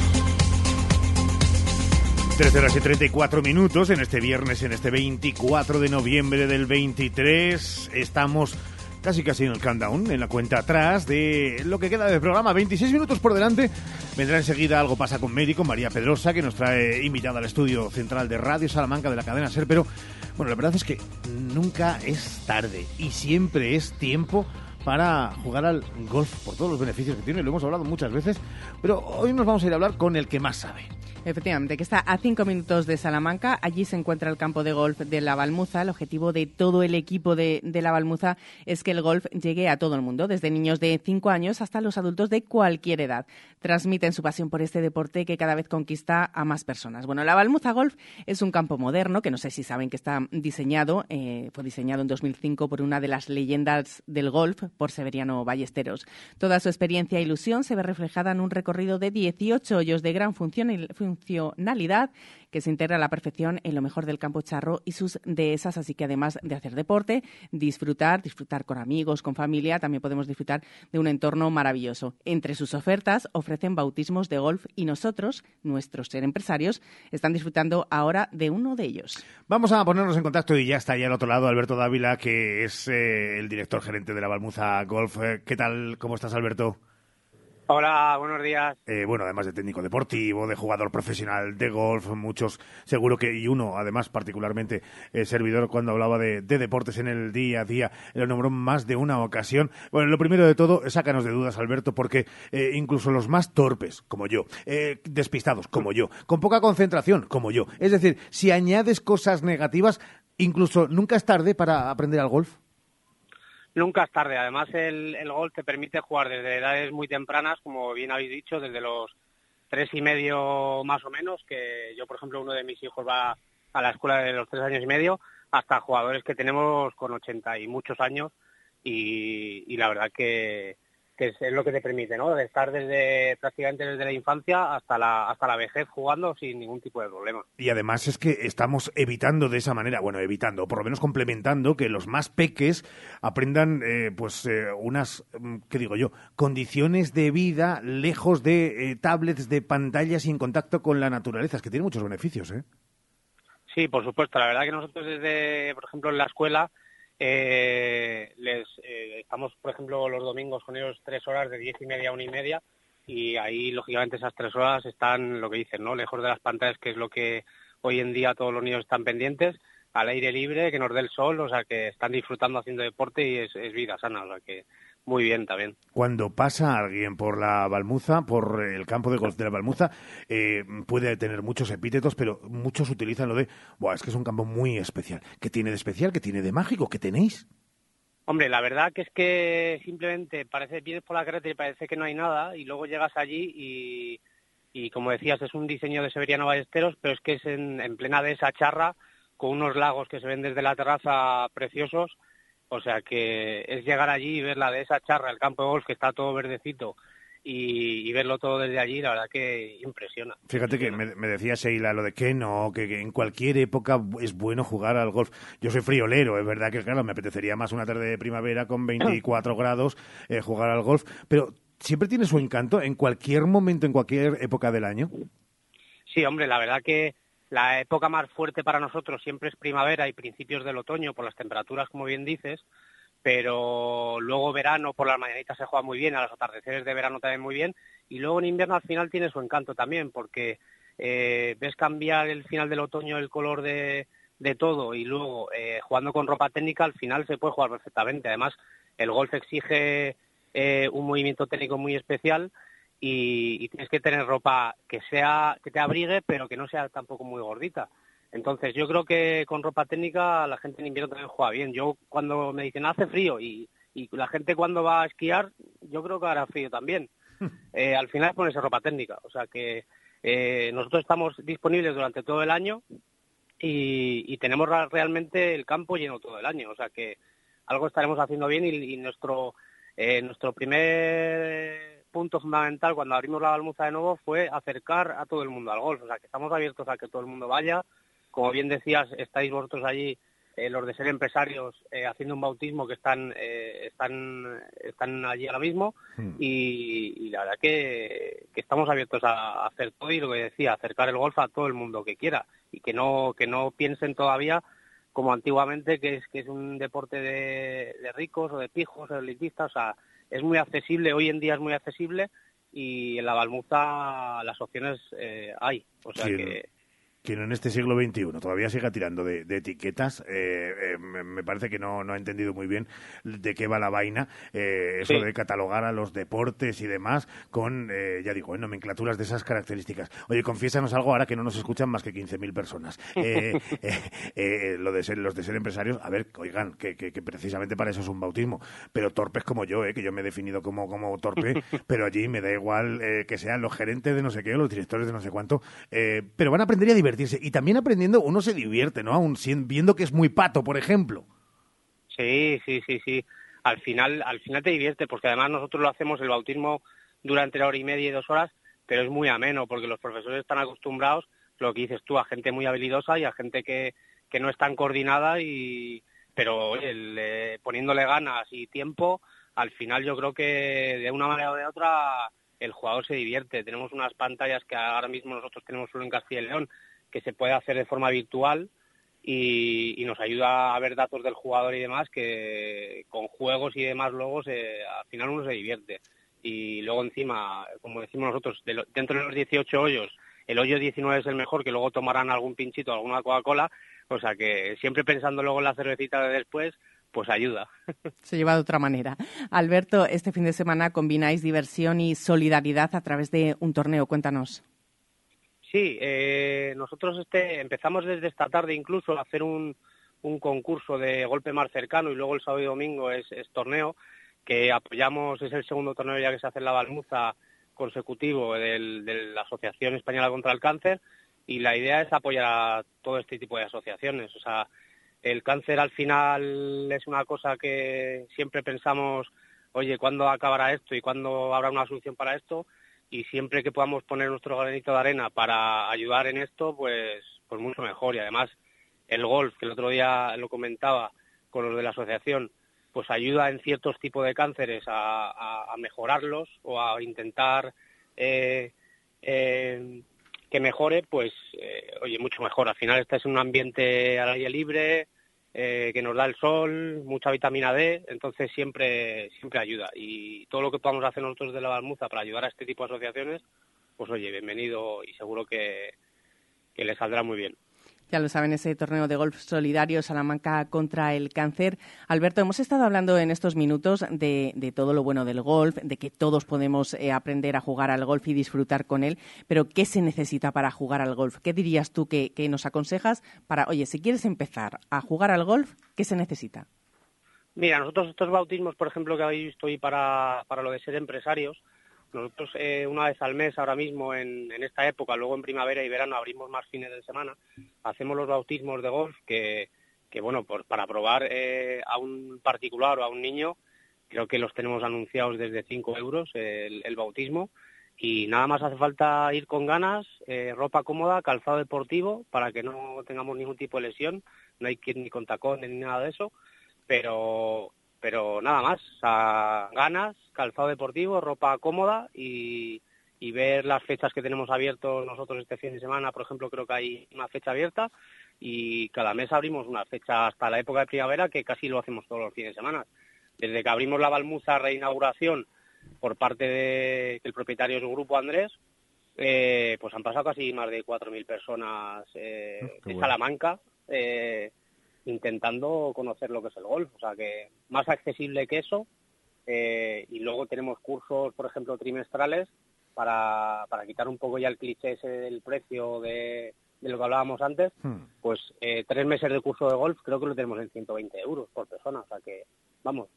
13 horas y 34 minutos en este viernes, en este 24 de noviembre del 23. Estamos casi casi en el countdown, en la cuenta atrás de lo que queda del programa. 26 minutos por delante. Vendrá enseguida Algo pasa con médico, María Pedrosa, que nos trae invitada al estudio central de Radio Salamanca de la cadena SER. Pero, bueno, la verdad es que nunca es tarde y siempre es tiempo para jugar al golf por todos los beneficios que tiene. Lo hemos hablado muchas veces, pero hoy nos vamos a ir a hablar con el que más sabe. Efectivamente, que está a cinco minutos de Salamanca. Allí se encuentra el campo de golf de la Balmuza. El objetivo de todo el equipo de, de la Balmuza es que el golf llegue a todo el mundo, desde niños de cinco años hasta los adultos de cualquier edad. Transmiten su pasión por este deporte que cada vez conquista a más personas. Bueno, la Balmuza Golf es un campo moderno que no sé si saben que está diseñado, eh, fue diseñado en 2005 por una de las leyendas del golf, por Severiano Ballesteros. Toda su experiencia e ilusión se ve reflejada en un recorrido de 18 hoyos de gran función y funcionalidad que se integra a la perfección en lo mejor del campo charro y sus dehesas, así que además de hacer deporte, disfrutar, disfrutar con amigos, con familia, también podemos disfrutar de un entorno maravilloso. Entre sus ofertas ofrecen bautismos de golf y nosotros, nuestros ser empresarios, están disfrutando ahora de uno de ellos. Vamos a ponernos en contacto y ya está ahí al otro lado Alberto Dávila, que es eh, el director gerente de la Balmuza Golf. Eh, ¿Qué tal? ¿Cómo estás, Alberto? Hola, buenos días. Eh, bueno, además de técnico deportivo, de jugador profesional de golf, muchos, seguro que, y uno, además, particularmente, eh, servidor, cuando hablaba de, de, deportes en el día a día, lo nombró más de una ocasión. Bueno, lo primero de todo, sácanos de dudas, Alberto, porque eh, incluso los más torpes, como yo, eh, despistados, como yo, con poca concentración, como yo, es decir, si añades cosas negativas, incluso nunca es tarde para aprender al golf. Nunca es tarde. Además, el, el golf te permite jugar desde edades muy tempranas, como bien habéis dicho, desde los tres y medio más o menos, que yo, por ejemplo, uno de mis hijos va a la escuela de los tres años y medio, hasta jugadores que tenemos con ochenta y muchos años y, y la verdad que, que es, es, lo que te permite, ¿no? De estar desde prácticamente desde la infancia hasta la hasta la vejez jugando sin ningún tipo de problema. Y además es que estamos evitando de esa manera, bueno, evitando, por lo menos complementando que los más peques aprendan eh, pues eh, unas mm, qué digo yo, condiciones de vida lejos de eh, tablets, de pantallas y en contacto con la naturaleza, es que tiene muchos beneficios, ¿eh? Sí, por supuesto, la verdad que nosotros desde, por ejemplo, en la escuela eh, les eh, estamos, por ejemplo, los domingos con ellos tres horas de diez y media a una y media y ahí, lógicamente, esas tres horas están, lo que dicen, ¿no? Lejos de las pantallas, que es lo que hoy en día todos los niños están pendientes, al aire libre, que nos dé el sol, o sea, que están disfrutando haciendo deporte y es, vida sana, o que muy bien también. Cuando pasa alguien por la Balmuza, por el campo de golf de la Balmuza, eh, puede tener muchos epítetos, pero muchos utilizan lo de, Buah, es que es un campo muy especial. ¿Qué tiene de especial? ¿Qué tiene de mágico? ¿Qué tenéis? Hombre, la verdad que es que simplemente parece vienes por la carretera y parece que no hay nada y luego llegas allí y, y como decías es un diseño de Severiano Ballesteros, pero es que es en, en plena de esa charra con unos lagos que se ven desde la terraza preciosos o sea que es llegar allí y ver la de esa charra, el campo de golf que está todo verdecito y, y verlo todo desde allí, la verdad que impresiona. Fíjate que me, me decía Sheila lo de que no, que, que, en cualquier época es bueno jugar al golf. Yo soy friolero, es verdad que claro, me apetecería más una tarde de primavera con 24 grados eh, jugar al golf, pero siempre tiene su encanto en cualquier momento, en cualquier época del año. Sí, hombre, la verdad que la época más fuerte para nosotros siempre es primavera y principios del otoño por las temperaturas, como bien dices, pero luego verano por las mañanitas se juega muy bien, a los atardeceres de verano también muy bien, y luego en invierno al final tiene su encanto también, porque eh, ves cambiar el final del otoño el color de, todo y luego eh, jugando con ropa técnica al final se puede jugar perfectamente. Además, el golf exige eh, un movimiento técnico muy especial y, y, tienes que tener ropa que sea que te abrigue pero que no sea tampoco muy gordita. Entonces yo creo que con ropa técnica la gente en invierno también juega bien. Yo cuando me dicen hace frío y, y la gente cuando va a esquiar yo creo que hará frío también. Eh, al final ponerse ropa técnica. O sea que eh, nosotros estamos disponibles durante todo el año y, y tenemos realmente el campo lleno todo el año. O sea que algo estaremos haciendo bien y, y nuestro eh, nuestro primer punto fundamental cuando abrimos la Balmuza de nuevo fue acercar a todo el mundo al golf. O sea, que estamos abiertos a que todo el mundo vaya. Como bien decías, estáis vosotros allí, eh, los de ser empresarios, eh, haciendo un bautismo que están, eh, están, están allí ahora mismo. Mm. Y, y, la verdad que, que estamos abiertos a, a hacer todo y lo que decía, acercar el golf a todo el mundo que quiera. Y que no, que no piensen todavía como antiguamente, que es, que es un deporte de, de ricos o de pijos o de elitistas. O sea, es muy accesible, hoy en día es muy accesible y en la Balmuza las opciones eh, hay. O sea sí, que quien en este siglo XXI todavía siga tirando de, de etiquetas, eh, eh, me, parece que no, no ha entendido muy bien de qué va la vaina, eh, eso Sí. de catalogar a los deportes y demás con, eh, ya digo, en nomenclaturas de esas características. Oye, confiésanos algo ahora que no nos escuchan más que 15.000 personas. Lo de ser, los de ser empresarios, a ver, oigan, que, que- que precisamente para eso es un bautismo, pero torpes como yo, eh, que yo me he definido como, como torpe, pero allí me da igual eh, que sean los gerentes de no sé qué o los directores de no sé cuánto, pero van a aprender a divertirse y también aprendiendo uno se divierte, ¿no? Aún viendo que es muy pato, por ejemplo. Sí, sí, sí, sí. Al final, al final te divierte, porque además nosotros lo hacemos el bautismo durante la hora y media y dos horas, pero es muy ameno, porque los profesores están acostumbrados, lo que dices tú, a gente muy habilidosa y a gente que, que no es tan coordinada, y pero oye, eh, poniéndole ganas y tiempo, al final yo creo que de una manera o de otra el jugador se divierte. Tenemos unas pantallas que ahora mismo nosotros tenemos solo en Castilla y León, que se puede hacer de forma virtual, y, y nos ayuda a ver datos del jugador y demás que con juegos y demás luego se- al final uno se divierte y luego encima como decimos nosotros dentro de los 18 hoyos el hoyo 19 es el mejor que luego tomarán algún pinchito alguna Coca-Cola o sea que siempre pensando luego en la cervecita de después pues ayuda Se lleva de otra manera. Alberto, este fin de semana combináis diversión y solidaridad a través de un torneo. Cuéntanos. Sí, eh, nosotros este, empezamos desde esta tarde incluso a hacer un, un concurso de golpe más cercano y luego el sábado y domingo es, torneo que apoyamos, es el segundo torneo ya que se hace en la Balmuza consecutivo de la Asociación Española contra el Cáncer y la idea es apoyar a todo este tipo de asociaciones. O sea, el cáncer al final es una cosa que siempre pensamos, oye, ¿cuándo acabará esto y cuándo habrá una solución para esto? Y siempre que podamos poner nuestro granito de arena para ayudar en esto, pues, pues mucho mejor. Y además el golf, que el otro día lo comentaba con los de la asociación, pues ayuda en ciertos tipos de cánceres a, mejorarlos o a intentar eh, eh, que mejore, pues eh, oye, mucho mejor. Al final este es un ambiente al aire libre, eh, que nos da el sol, mucha vitamina D, entonces siempre siempre ayuda. Y todo lo que podamos hacer nosotros de la Balmuza para ayudar a este tipo de asociaciones, pues oye, bienvenido y seguro que, que le saldrá muy bien. Ya lo saben, ese torneo de golf solidario Salamanca contra el cáncer. Alberto, hemos estado hablando en estos minutos de, todo lo bueno del golf, de que todos podemos eh, aprender a jugar al golf y disfrutar con él, pero ¿qué se necesita para jugar al golf? ¿Qué dirías tú que, que nos aconsejas para, oye, si quieres empezar a jugar al golf, ¿qué se necesita? Mira, nosotros estos bautismos, por ejemplo, que habéis visto hoy para, para lo de ser empresarios, nosotros eh, una vez al mes ahora mismo en, en esta época, luego en primavera y verano abrimos más fines de semana, hacemos los bautismos de golf que, que bueno, pues para probar eh, a un particular o a un niño, creo que los tenemos anunciados desde 5 euros el, bautismo. Y nada más hace falta ir con ganas, eh, ropa cómoda, calzado deportivo para que no tengamos ningún tipo de lesión, no hay que ir ni con tacones ni nada de eso, pero pero nada más, o sea, ganas, calzado deportivo, ropa cómoda y, y ver las fechas que tenemos abiertos nosotros este fin de semana, por ejemplo, creo que hay una fecha abierta y cada mes abrimos una fecha hasta la época de primavera que casi lo hacemos todos los fines de semana. Desde que abrimos la Balmuza reinauguración por parte de que el propietario es un grupo Andrés, eh, pues han pasado casi más de 4.000 personas eh, de bueno. Salamanca eh, intentando conocer lo que es el golf. O sea que más accesible que eso. eh, y luego tenemos cursos, por ejemplo, trimestrales para, para quitar un poco ya el cliché ese del precio de, de lo que hablábamos antes. Pues eh, tres meses de curso de golf creo que lo tenemos en 120 euros por persona. O sea que, vamos,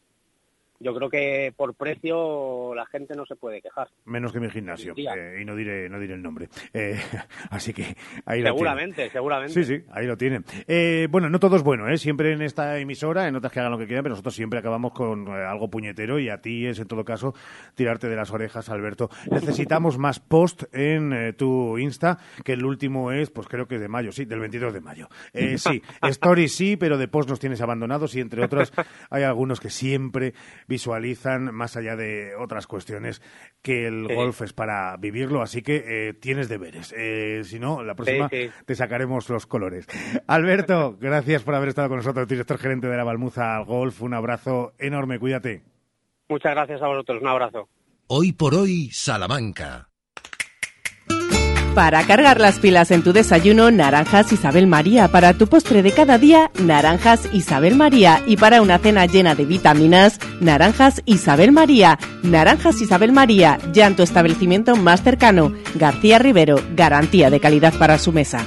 yo creo que por precio la gente no se puede quejar. Menos que mi gimnasio. Eh, y no diré, no diré el nombre. Eh, así que ahí lo tienen. Seguramente, seguramente. Sí, sí, ahí lo tienen. Eh, bueno, no todo es bueno, ¿eh? Siempre en esta emisora, en otras que hagan lo que quieran, pero nosotros siempre acabamos con eh, algo puñetero y a ti es, en todo caso, tirarte de las orejas, Alberto. Necesitamos más post en tu Insta, que el último es, pues creo que es de mayo, sí, del 22 de mayo. Eh, sí, stories sí, pero de post nos tienes abandonados y, entre otros, hay algunos que siempre visualizan, más allá de otras cuestiones, que el Sí. golf es para vivirlo, así que eh, tienes deberes. Eh, si no, la próxima Sí, sí. te sacaremos los colores. Alberto, gracias por haber estado con nosotros, director gerente de la Balmuza al Golf. Un abrazo enorme, cuídate. Muchas gracias a vosotros. Un abrazo. Hoy por hoy, Salamanca. Para cargar las pilas en tu desayuno, naranjas Isabel María. Para tu postre de cada día, naranjas Isabel María. Y para una cena llena de vitaminas, naranjas Isabel María. Naranjas Isabel María, ya en tu establecimiento más cercano. García Rivero, garantía de calidad para su mesa.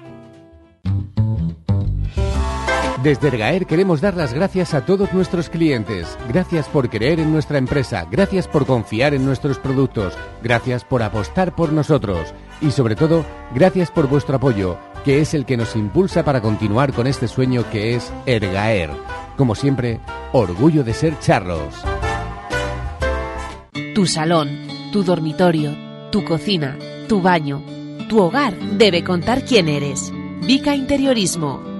Desde Ergaer queremos dar las gracias a todos nuestros clientes. Gracias por creer en nuestra empresa, gracias por confiar en nuestros productos, gracias por apostar por nosotros y sobre todo, gracias por vuestro apoyo, que es el que nos impulsa para continuar con este sueño que es Ergaer. Como siempre, orgullo de ser charros. Tu salón, tu dormitorio, tu cocina, tu baño, tu hogar debe contar quién eres. Vica Interiorismo.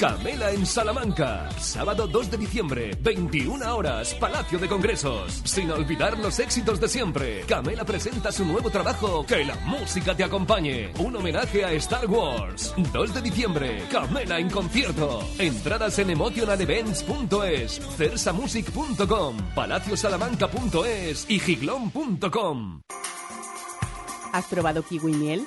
Camela en Salamanca. Sábado 2 de diciembre, 21 horas, Palacio de Congresos. Sin olvidar los éxitos de siempre. Camela presenta su nuevo trabajo, Que la música te acompañe. Un homenaje a Star Wars. 2 de diciembre, Camela en concierto. Entradas en emotionalevents.es, cersamusic.com, palaciosalamanca.es y giglón.com. ¿Has probado kiwi miel?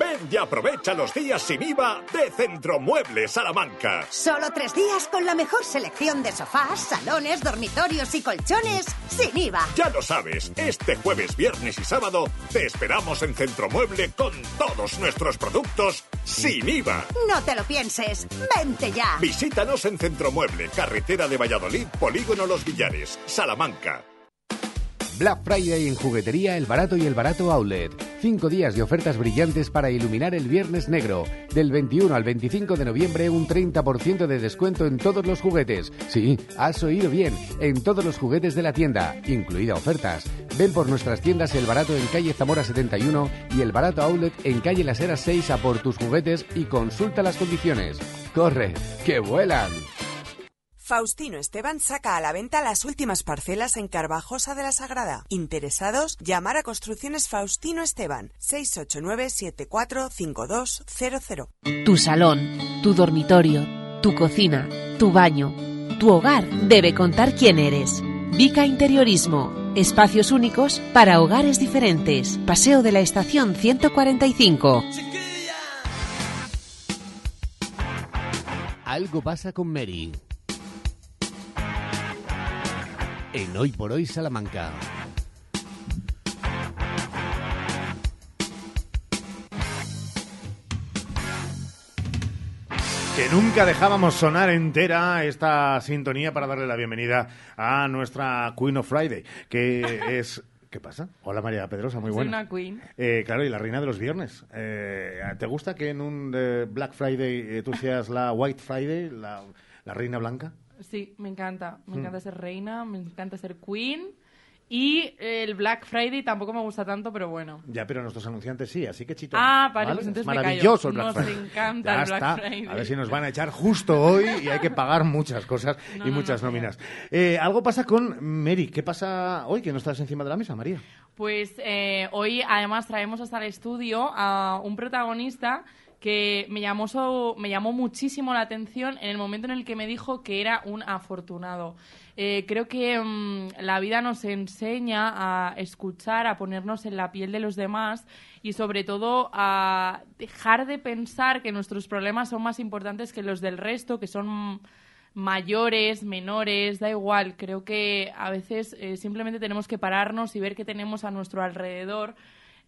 Ven y aprovecha los días sin IVA de Centromuebles Salamanca. Solo tres días con la mejor selección de sofás, salones, dormitorios y colchones sin IVA. Ya lo sabes, este jueves, viernes y sábado te esperamos en Centromueble con todos nuestros productos sin IVA. No te lo pienses, vente ya. Visítanos en Centromueble, carretera de Valladolid, Polígono Los Villares, Salamanca. Black Friday en juguetería El Barato y El Barato Outlet. Cinco días de ofertas brillantes para iluminar el Viernes Negro. Del 21 al 25 de noviembre un 30% de descuento en todos los juguetes. Sí, has oído bien, en todos los juguetes de la tienda, incluida ofertas. Ven por nuestras tiendas El Barato en calle Zamora 71 y El Barato Outlet en calle Las Heras 6 a por tus juguetes y consulta las condiciones. ¡Corre, que vuelan! Faustino Esteban saca a la venta las últimas parcelas en Carvajosa de la Sagrada. Interesados, llamar a Construcciones Faustino Esteban 689-745200. Tu salón, tu dormitorio, tu cocina, tu baño, tu hogar debe contar quién eres. Vica Interiorismo. Espacios únicos para hogares diferentes. Paseo de la Estación 145. Algo pasa con Mary. En Hoy por Hoy Salamanca. Que nunca dejábamos sonar entera esta sintonía para darle la bienvenida a nuestra Queen of Friday, que es... ¿Qué pasa? Hola María Pedrosa, muy Soy buena. una queen. Eh, claro, y la reina de los viernes. Eh, ¿Te gusta que en un eh, Black Friday eh, tú seas la White Friday, la, la reina blanca? Sí, me encanta. Me encanta ser reina, me encanta ser queen Y el Black Friday tampoco me gusta tanto, pero bueno. Ya, pero nuestros anunciantes sí, así que chito. Ah, vale, pues entonces me maravilloso callo. el Black Nos Friday. encanta Ya el Black está. Friday. A ver si nos van a echar justo hoy y hay que pagar muchas cosas No, y no, muchas no, nóminas. Eh, algo pasa con Mary. ¿Qué pasa hoy que no estás encima de la mesa, María? Pues eh, hoy además traemos hasta el estudio a un protagonista que me llamó, me llamó muchísimo la atención en el momento en el que me dijo que era un afortunado. Eh, creo que mm, la vida nos enseña a escuchar, a ponernos en la piel de los demás y sobre todo a dejar de pensar que nuestros problemas son más importantes que los del resto, que son mayores, menores, da igual. Creo que a veces eh, simplemente tenemos que pararnos y ver qué tenemos a nuestro alrededor.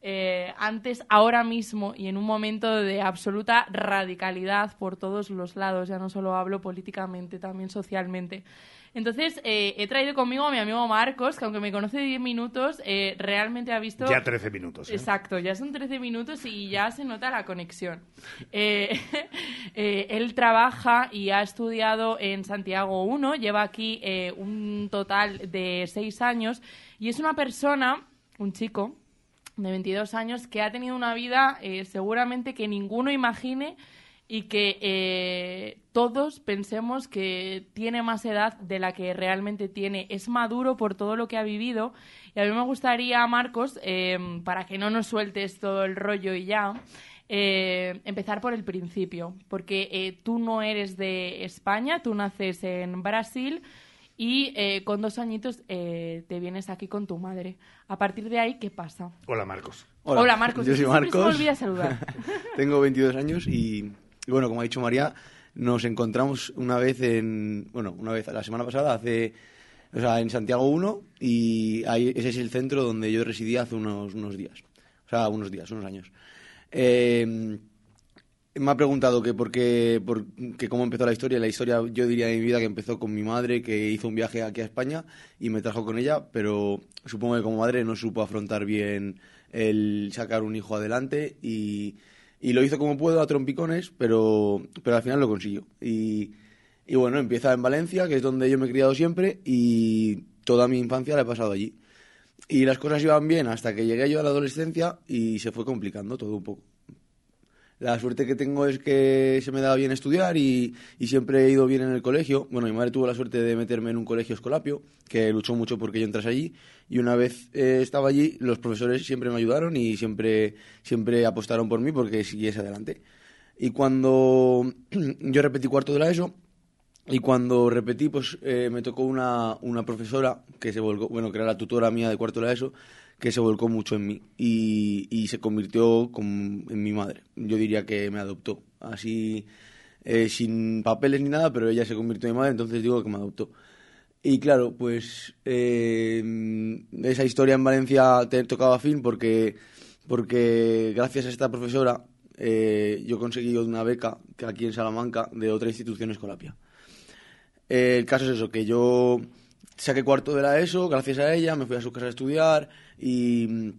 Eh, antes, ahora mismo y en un momento de absoluta radicalidad por todos los lados, ya no solo hablo políticamente, también socialmente. Entonces, eh, he traído conmigo a mi amigo Marcos, que aunque me conoce de 10 minutos, eh, realmente ha visto... Ya 13 minutos. ¿eh? Exacto, ya son 13 minutos y ya se nota la conexión. Eh, eh, él trabaja y ha estudiado en Santiago 1, lleva aquí eh, un total de 6 años y es una persona, un chico de 22 años, que ha tenido una vida eh, seguramente que ninguno imagine y que eh, todos pensemos que tiene más edad de la que realmente tiene. Es maduro por todo lo que ha vivido. Y a mí me gustaría, Marcos, eh, para que no nos sueltes todo el rollo y ya, empezar por el principio. Porque tú no eres de España, tú naces en Brasil y eh, con dos añitos eh, te vienes aquí con tu madre. A partir de ahí, ¿qué pasa? Hola, Marcos. Hola, Marcos. Yo soy me Marcos. olvida saludar. Tengo 22 años y, y bueno, como ha dicho María, nos encontramos una vez en, bueno, una vez la semana pasada, hace, o sea, en Santiago 1 y ahí, ese es el centro donde yo residía hace unos, unos días, o sea, unos días, unos años. Eh, me ha preguntado que por qué, por, cómo empezó la historia. La historia, yo diría de mi vida que empezó con mi madre, que hizo un viaje aquí a España y me trajo con ella, pero supongo que como madre no supo afrontar bien el sacar un hijo adelante y, y lo hizo como puedo a trompicones, pero, pero al final lo consiguió. Y, y bueno, empieza en Valencia, que es donde yo me he criado siempre y toda mi infancia la he pasado allí. Y las cosas iban bien hasta que llegué yo a la adolescencia y se fue complicando todo un poco. La suerte que tengo es que se me da bien estudiar y, siempre he ido bien en el colegio. Bueno, mi madre tuvo la suerte de meterme en un colegio escolapio, que luchó mucho porque yo entrase allí. Y una vez eh, estaba allí, los profesores siempre me ayudaron y siempre, siempre apostaron por mí porque siguiese adelante. Y cuando yo repetí cuarto de la ESO, y cuando repetí, pues eh, me tocó una, una profesora que se volcó, bueno, que era la tutora mía de cuarto de la ESO, que se volcó mucho en mí y, y se convirtió como en mi madre. Yo diría que me adoptó, así eh, sin papeles ni nada, pero ella se convirtió en mi madre, entonces digo que me adoptó. Y claro, pues eh, esa historia en Valencia te tocaba fin porque, porque gracias a esta profesora eh, yo conseguí una beca que aquí en Salamanca de otra institución escolapia. Eh, el caso es eso, que yo saqué cuarto de la ESO, gracias a ella, me fui a su casa a estudiar y,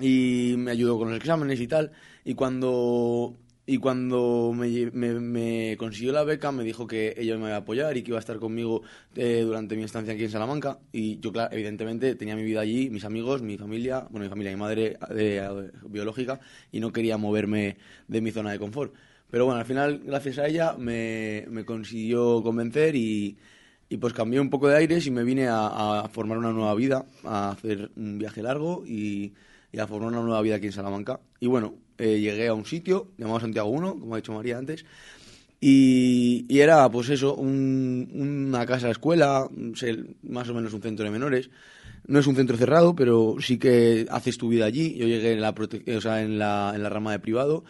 y me ayudó con los exámenes y tal. Y cuando, y cuando me, me- me consiguió la beca, me dijo que ella me iba a apoyar y que iba a estar conmigo eh, durante mi estancia aquí en Salamanca. Y yo, claro, evidentemente, tenía mi vida allí, mis amigos, mi familia, bueno, mi familia, mi madre eh, biológica, y no quería moverme de mi zona de confort. Pero bueno, al final, gracias a ella, me, me consiguió convencer y, y pues cambié un poco de aires y me vine a, formar una nueva vida, a hacer un viaje largo y, y a formar una nueva vida aquí en Salamanca. Y bueno, eh, llegué a un sitio llamado Santiago 1, como ha dicho María antes, y, era pues eso, un- una casa escuela, más o menos un centro de menores. No es un centro cerrado, pero sí que haces tu vida allí. Yo llegué en la rama de privado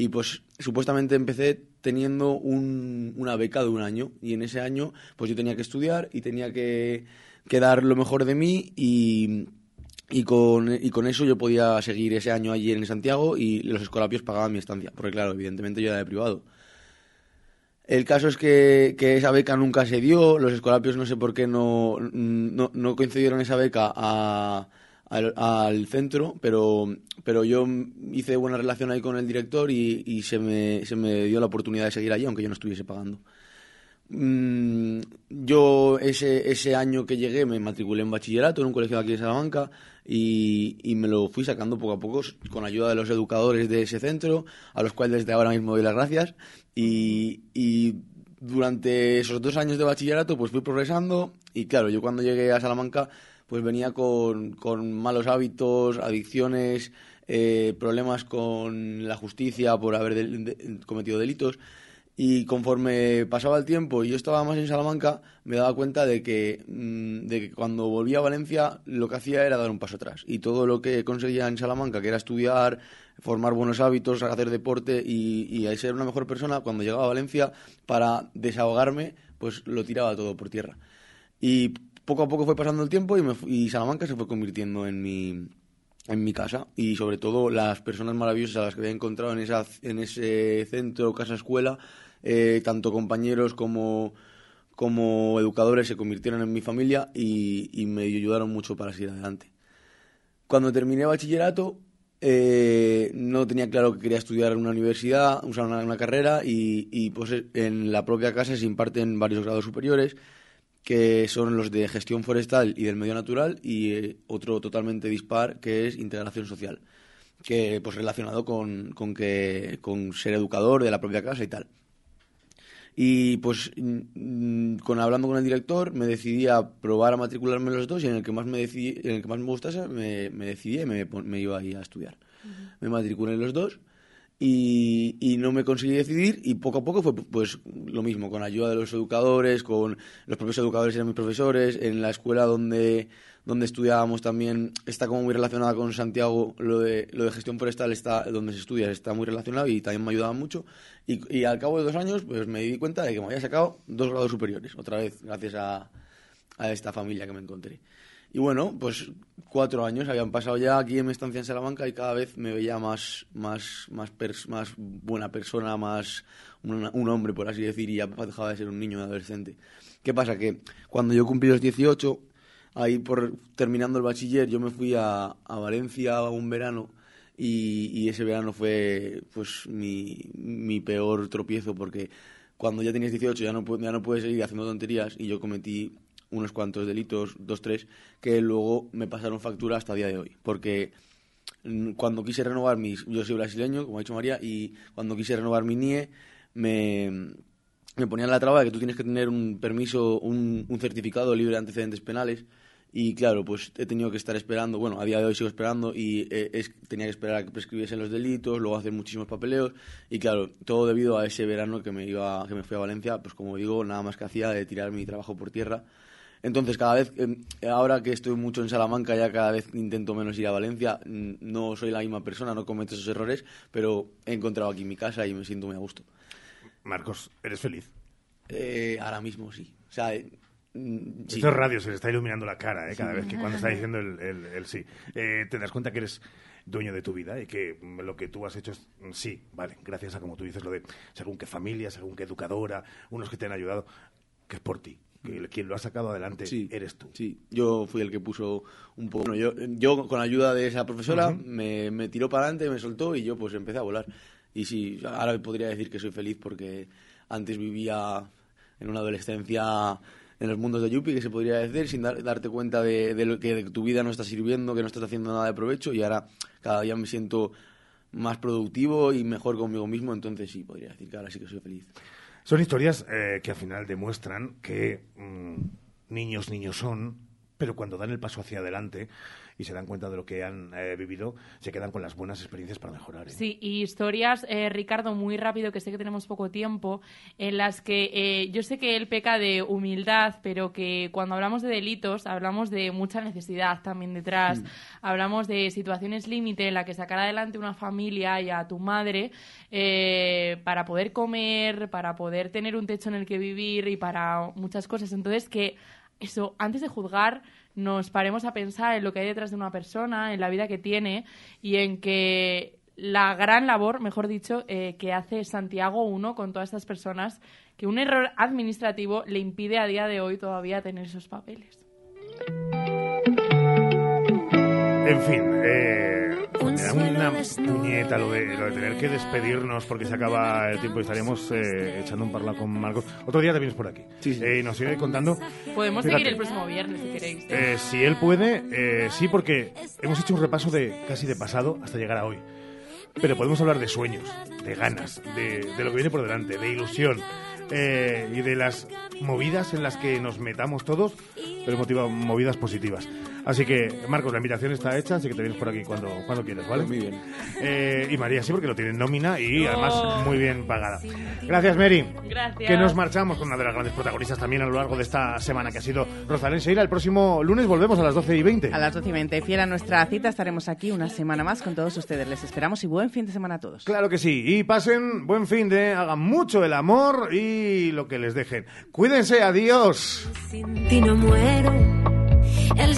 y pues supuestamente empecé teniendo un- una beca de un año. Y en ese año pues yo tenía que estudiar y tenía que, dar lo mejor de mí y, con, eso yo podía seguir ese año allí en Santiago y los escolapios pagaban mi estancia, porque claro, evidentemente yo era de privado. El caso es que, esa beca nunca se dio, los escolapios no sé por qué no, no, no esa beca a- al, al centro, pero, pero yo hice buena relación ahí con el director y, y se, me, se me dio la oportunidad de seguir allí, aunque yo no estuviese pagando. mm, yo ese, ese año que llegué me matriculé en bachillerato en un colegio de aquí de Salamanca y, y me lo fui sacando poco a poco con ayuda de los educadores de ese centro, a los cuales desde ahora mismo doy las gracias. Y, y durante esos dos años de bachillerato pues fui progresando y claro, yo cuando llegué a Salamanca pues venía con, con malos hábitos, adicciones, eh, problemas con la justicia por haber cometido delitos. Y conforme pasaba el tiempo y yo estaba más en Salamanca, me daba cuenta de que, mm, de que cuando volvía a Valencia lo que hacía era dar un paso atrás. Y todo lo que conseguía en Salamanca, que era estudiar, formar buenos hábitos, hacer deporte y, y ser una mejor persona, cuando llegaba a Valencia, para desahogarme, pues lo tiraba todo por tierra. Y poco a poco fue pasando el tiempo y, me y Salamanca se fue convirtiendo en mi, en mi casa y sobre todo las personas maravillosas a las que había encontrado en, esa, en ese centro, casa, escuela, eh, tanto compañeros como, como educadores se convirtieron en mi familia y, me ayudaron mucho para seguir adelante. Cuando terminé bachillerato, eh, no tenía claro que quería estudiar en una universidad, usar una, una carrera y, y, pues en la propia casa se imparten varios grados superiores que son los de gestión forestal y del medio natural y eh, otro totalmente dispar que es integración social que pues relacionado con, con que con ser educador de la propia casa y tal. Y pues mm, con hablando con el director me decidí a probar a matricularme en los dos y en el que más me decidí, en el que más me gustase me, me decidí y me, iba ahí a estudiar. Me matriculé en los dos y, y no me conseguí decidir y poco a poco fue pues lo mismo, con ayuda de los educadores, con los propios educadores eran mis profesores, en la escuela donde, donde estudiábamos también está como muy relacionada con Santiago, lo de, lo de gestión forestal está donde se estudia está muy relacionado y también me ayudaba mucho y, y al cabo de dos años pues me di cuenta de que me había sacado dos grados superiores, otra vez gracias a, a esta familia que me encontré. Y bueno, pues cuatro años habían pasado ya aquí en mi estancia en Salamanca y cada vez me veía más, más, más, pers- más buena persona, más una- un hombre, por así decir, y ya dejaba de ser un niño, un adolescente. ¿Qué pasa? Que cuando yo cumplí los 18, ahí por terminando el bachiller, yo me fui a, a Valencia un verano y, y ese verano fue pues mi, mi peor tropiezo porque cuando ya tienes 18 ya no, ya no puedes seguir haciendo tonterías y yo cometí unos cuantos delitos, dos, tres, que luego me pasaron factura hasta el día de hoy. Porque mm, cuando quise renovar mis... Yo soy brasileño, como ha dicho María, y cuando quise renovar mi NIE, me, me ponían la traba de que tú tienes que tener un permiso, un, certificado libre de antecedentes penales. Y claro, pues he tenido que estar esperando, bueno, a día de hoy sigo esperando y eh, es, tenía que esperar a que prescribiesen los delitos, luego hacer muchísimos papeleos y claro, todo debido a ese verano que me iba, que me fui a Valencia, pues como digo, nada más que hacía de tirar mi trabajo por tierra. Entonces cada vez, eh, ahora que estoy mucho en Salamanca, ya cada vez intento menos ir a Valencia, Mm, no soy la misma persona, no cometo esos errores, pero he encontrado aquí mi casa y me siento muy a gusto. Marcos, ¿eres feliz? Eh, ahora mismo sí. O sea, eh, mm, sí. Esto es radio, se le está iluminando la cara ¿eh? cada vez que cuando está diciendo el, el- el sí. Eh, te das cuenta que eres dueño de tu vida y que lo que tú has hecho es mm, sí, vale, gracias a como tú dices lo de según qué familia, según qué educadora, unos que te han ayudado, que es por ti, que quien lo ha sacado adelante eres tú. Sí, yo fui el que puso un poco. Bueno, yo, yo con ayuda de esa profesora me, me tiró para adelante, me soltó y yo pues empecé a volar. Y sí, ahora podría decir que soy feliz porque antes vivía en una adolescencia en los mundos de Yupi, que se podría decir, sin dar- darte cuenta de, de lo que de que tu vida no está sirviendo, que no estás haciendo nada de provecho y ahora cada día me siento más productivo y mejor conmigo mismo, entonces sí, podría decir que ahora sí que soy feliz. Son historias eh, que al final demuestran que mm, niños, niños son, pero cuando dan el paso hacia adelante y se dan cuenta de lo que han eh, vivido, se quedan con las buenas experiencias para mejorar. ¿eh? Sí, y historias, eh, Ricardo, muy rápido, que sé que tenemos poco tiempo, en las que yo sé que él peca de humildad, pero que cuando hablamos de delitos hablamos de mucha necesidad también detrás. Mm. Hablamos de situaciones límite en la que sacar adelante una familia y a tu madre para poder comer, para poder tener un techo en el que vivir y para muchas cosas. Entonces, que eso, antes de juzgar, nos paremos a pensar en lo que hay detrás de una persona, en la vida que tiene y en que la gran labor, mejor dicho, eh, que hace Santiago uno con todas estas personas, que un error administrativo le impide a día de hoy todavía tener esos papeles. En fin, eh, Una puñeta lo de, lo de tener que despedirnos porque se acaba el tiempo y estaríamos eh, echando un parla con Marcos. Otro día te vienes por aquí Eh, y nos sigue contando. Podemos Fíjate. seguir el próximo viernes si queréis. Eh, si él puede, eh, sí, porque hemos hecho un repaso de casi de pasado hasta llegar a hoy. Pero podemos hablar de sueños, de ganas, de, de lo que viene por delante, de ilusión eh, y de las movidas en las que nos metamos todos, pero motiva, movidas positivas. Así que, Marcos, la invitación está hecha, así que te vienes por aquí cuando, cuando quieras, ¿vale? Muy bien. y María sí, porque lo tiene en nómina y además muy bien pagada. Gracias, Mary. Gracias. Que nos marchamos con una de las grandes protagonistas también a lo largo de esta semana, que ha sido Rosalén Seira. El próximo lunes volvemos a las 12 y 20. A las 12 y 20, fiel a nuestra cita, estaremos aquí una semana más con todos ustedes. Les esperamos y buen fin de semana a todos. Claro que sí. Y pasen buen fin de, hagan mucho el amor lo que les dejen. Cuídense, adiós. Sin ti no muero. El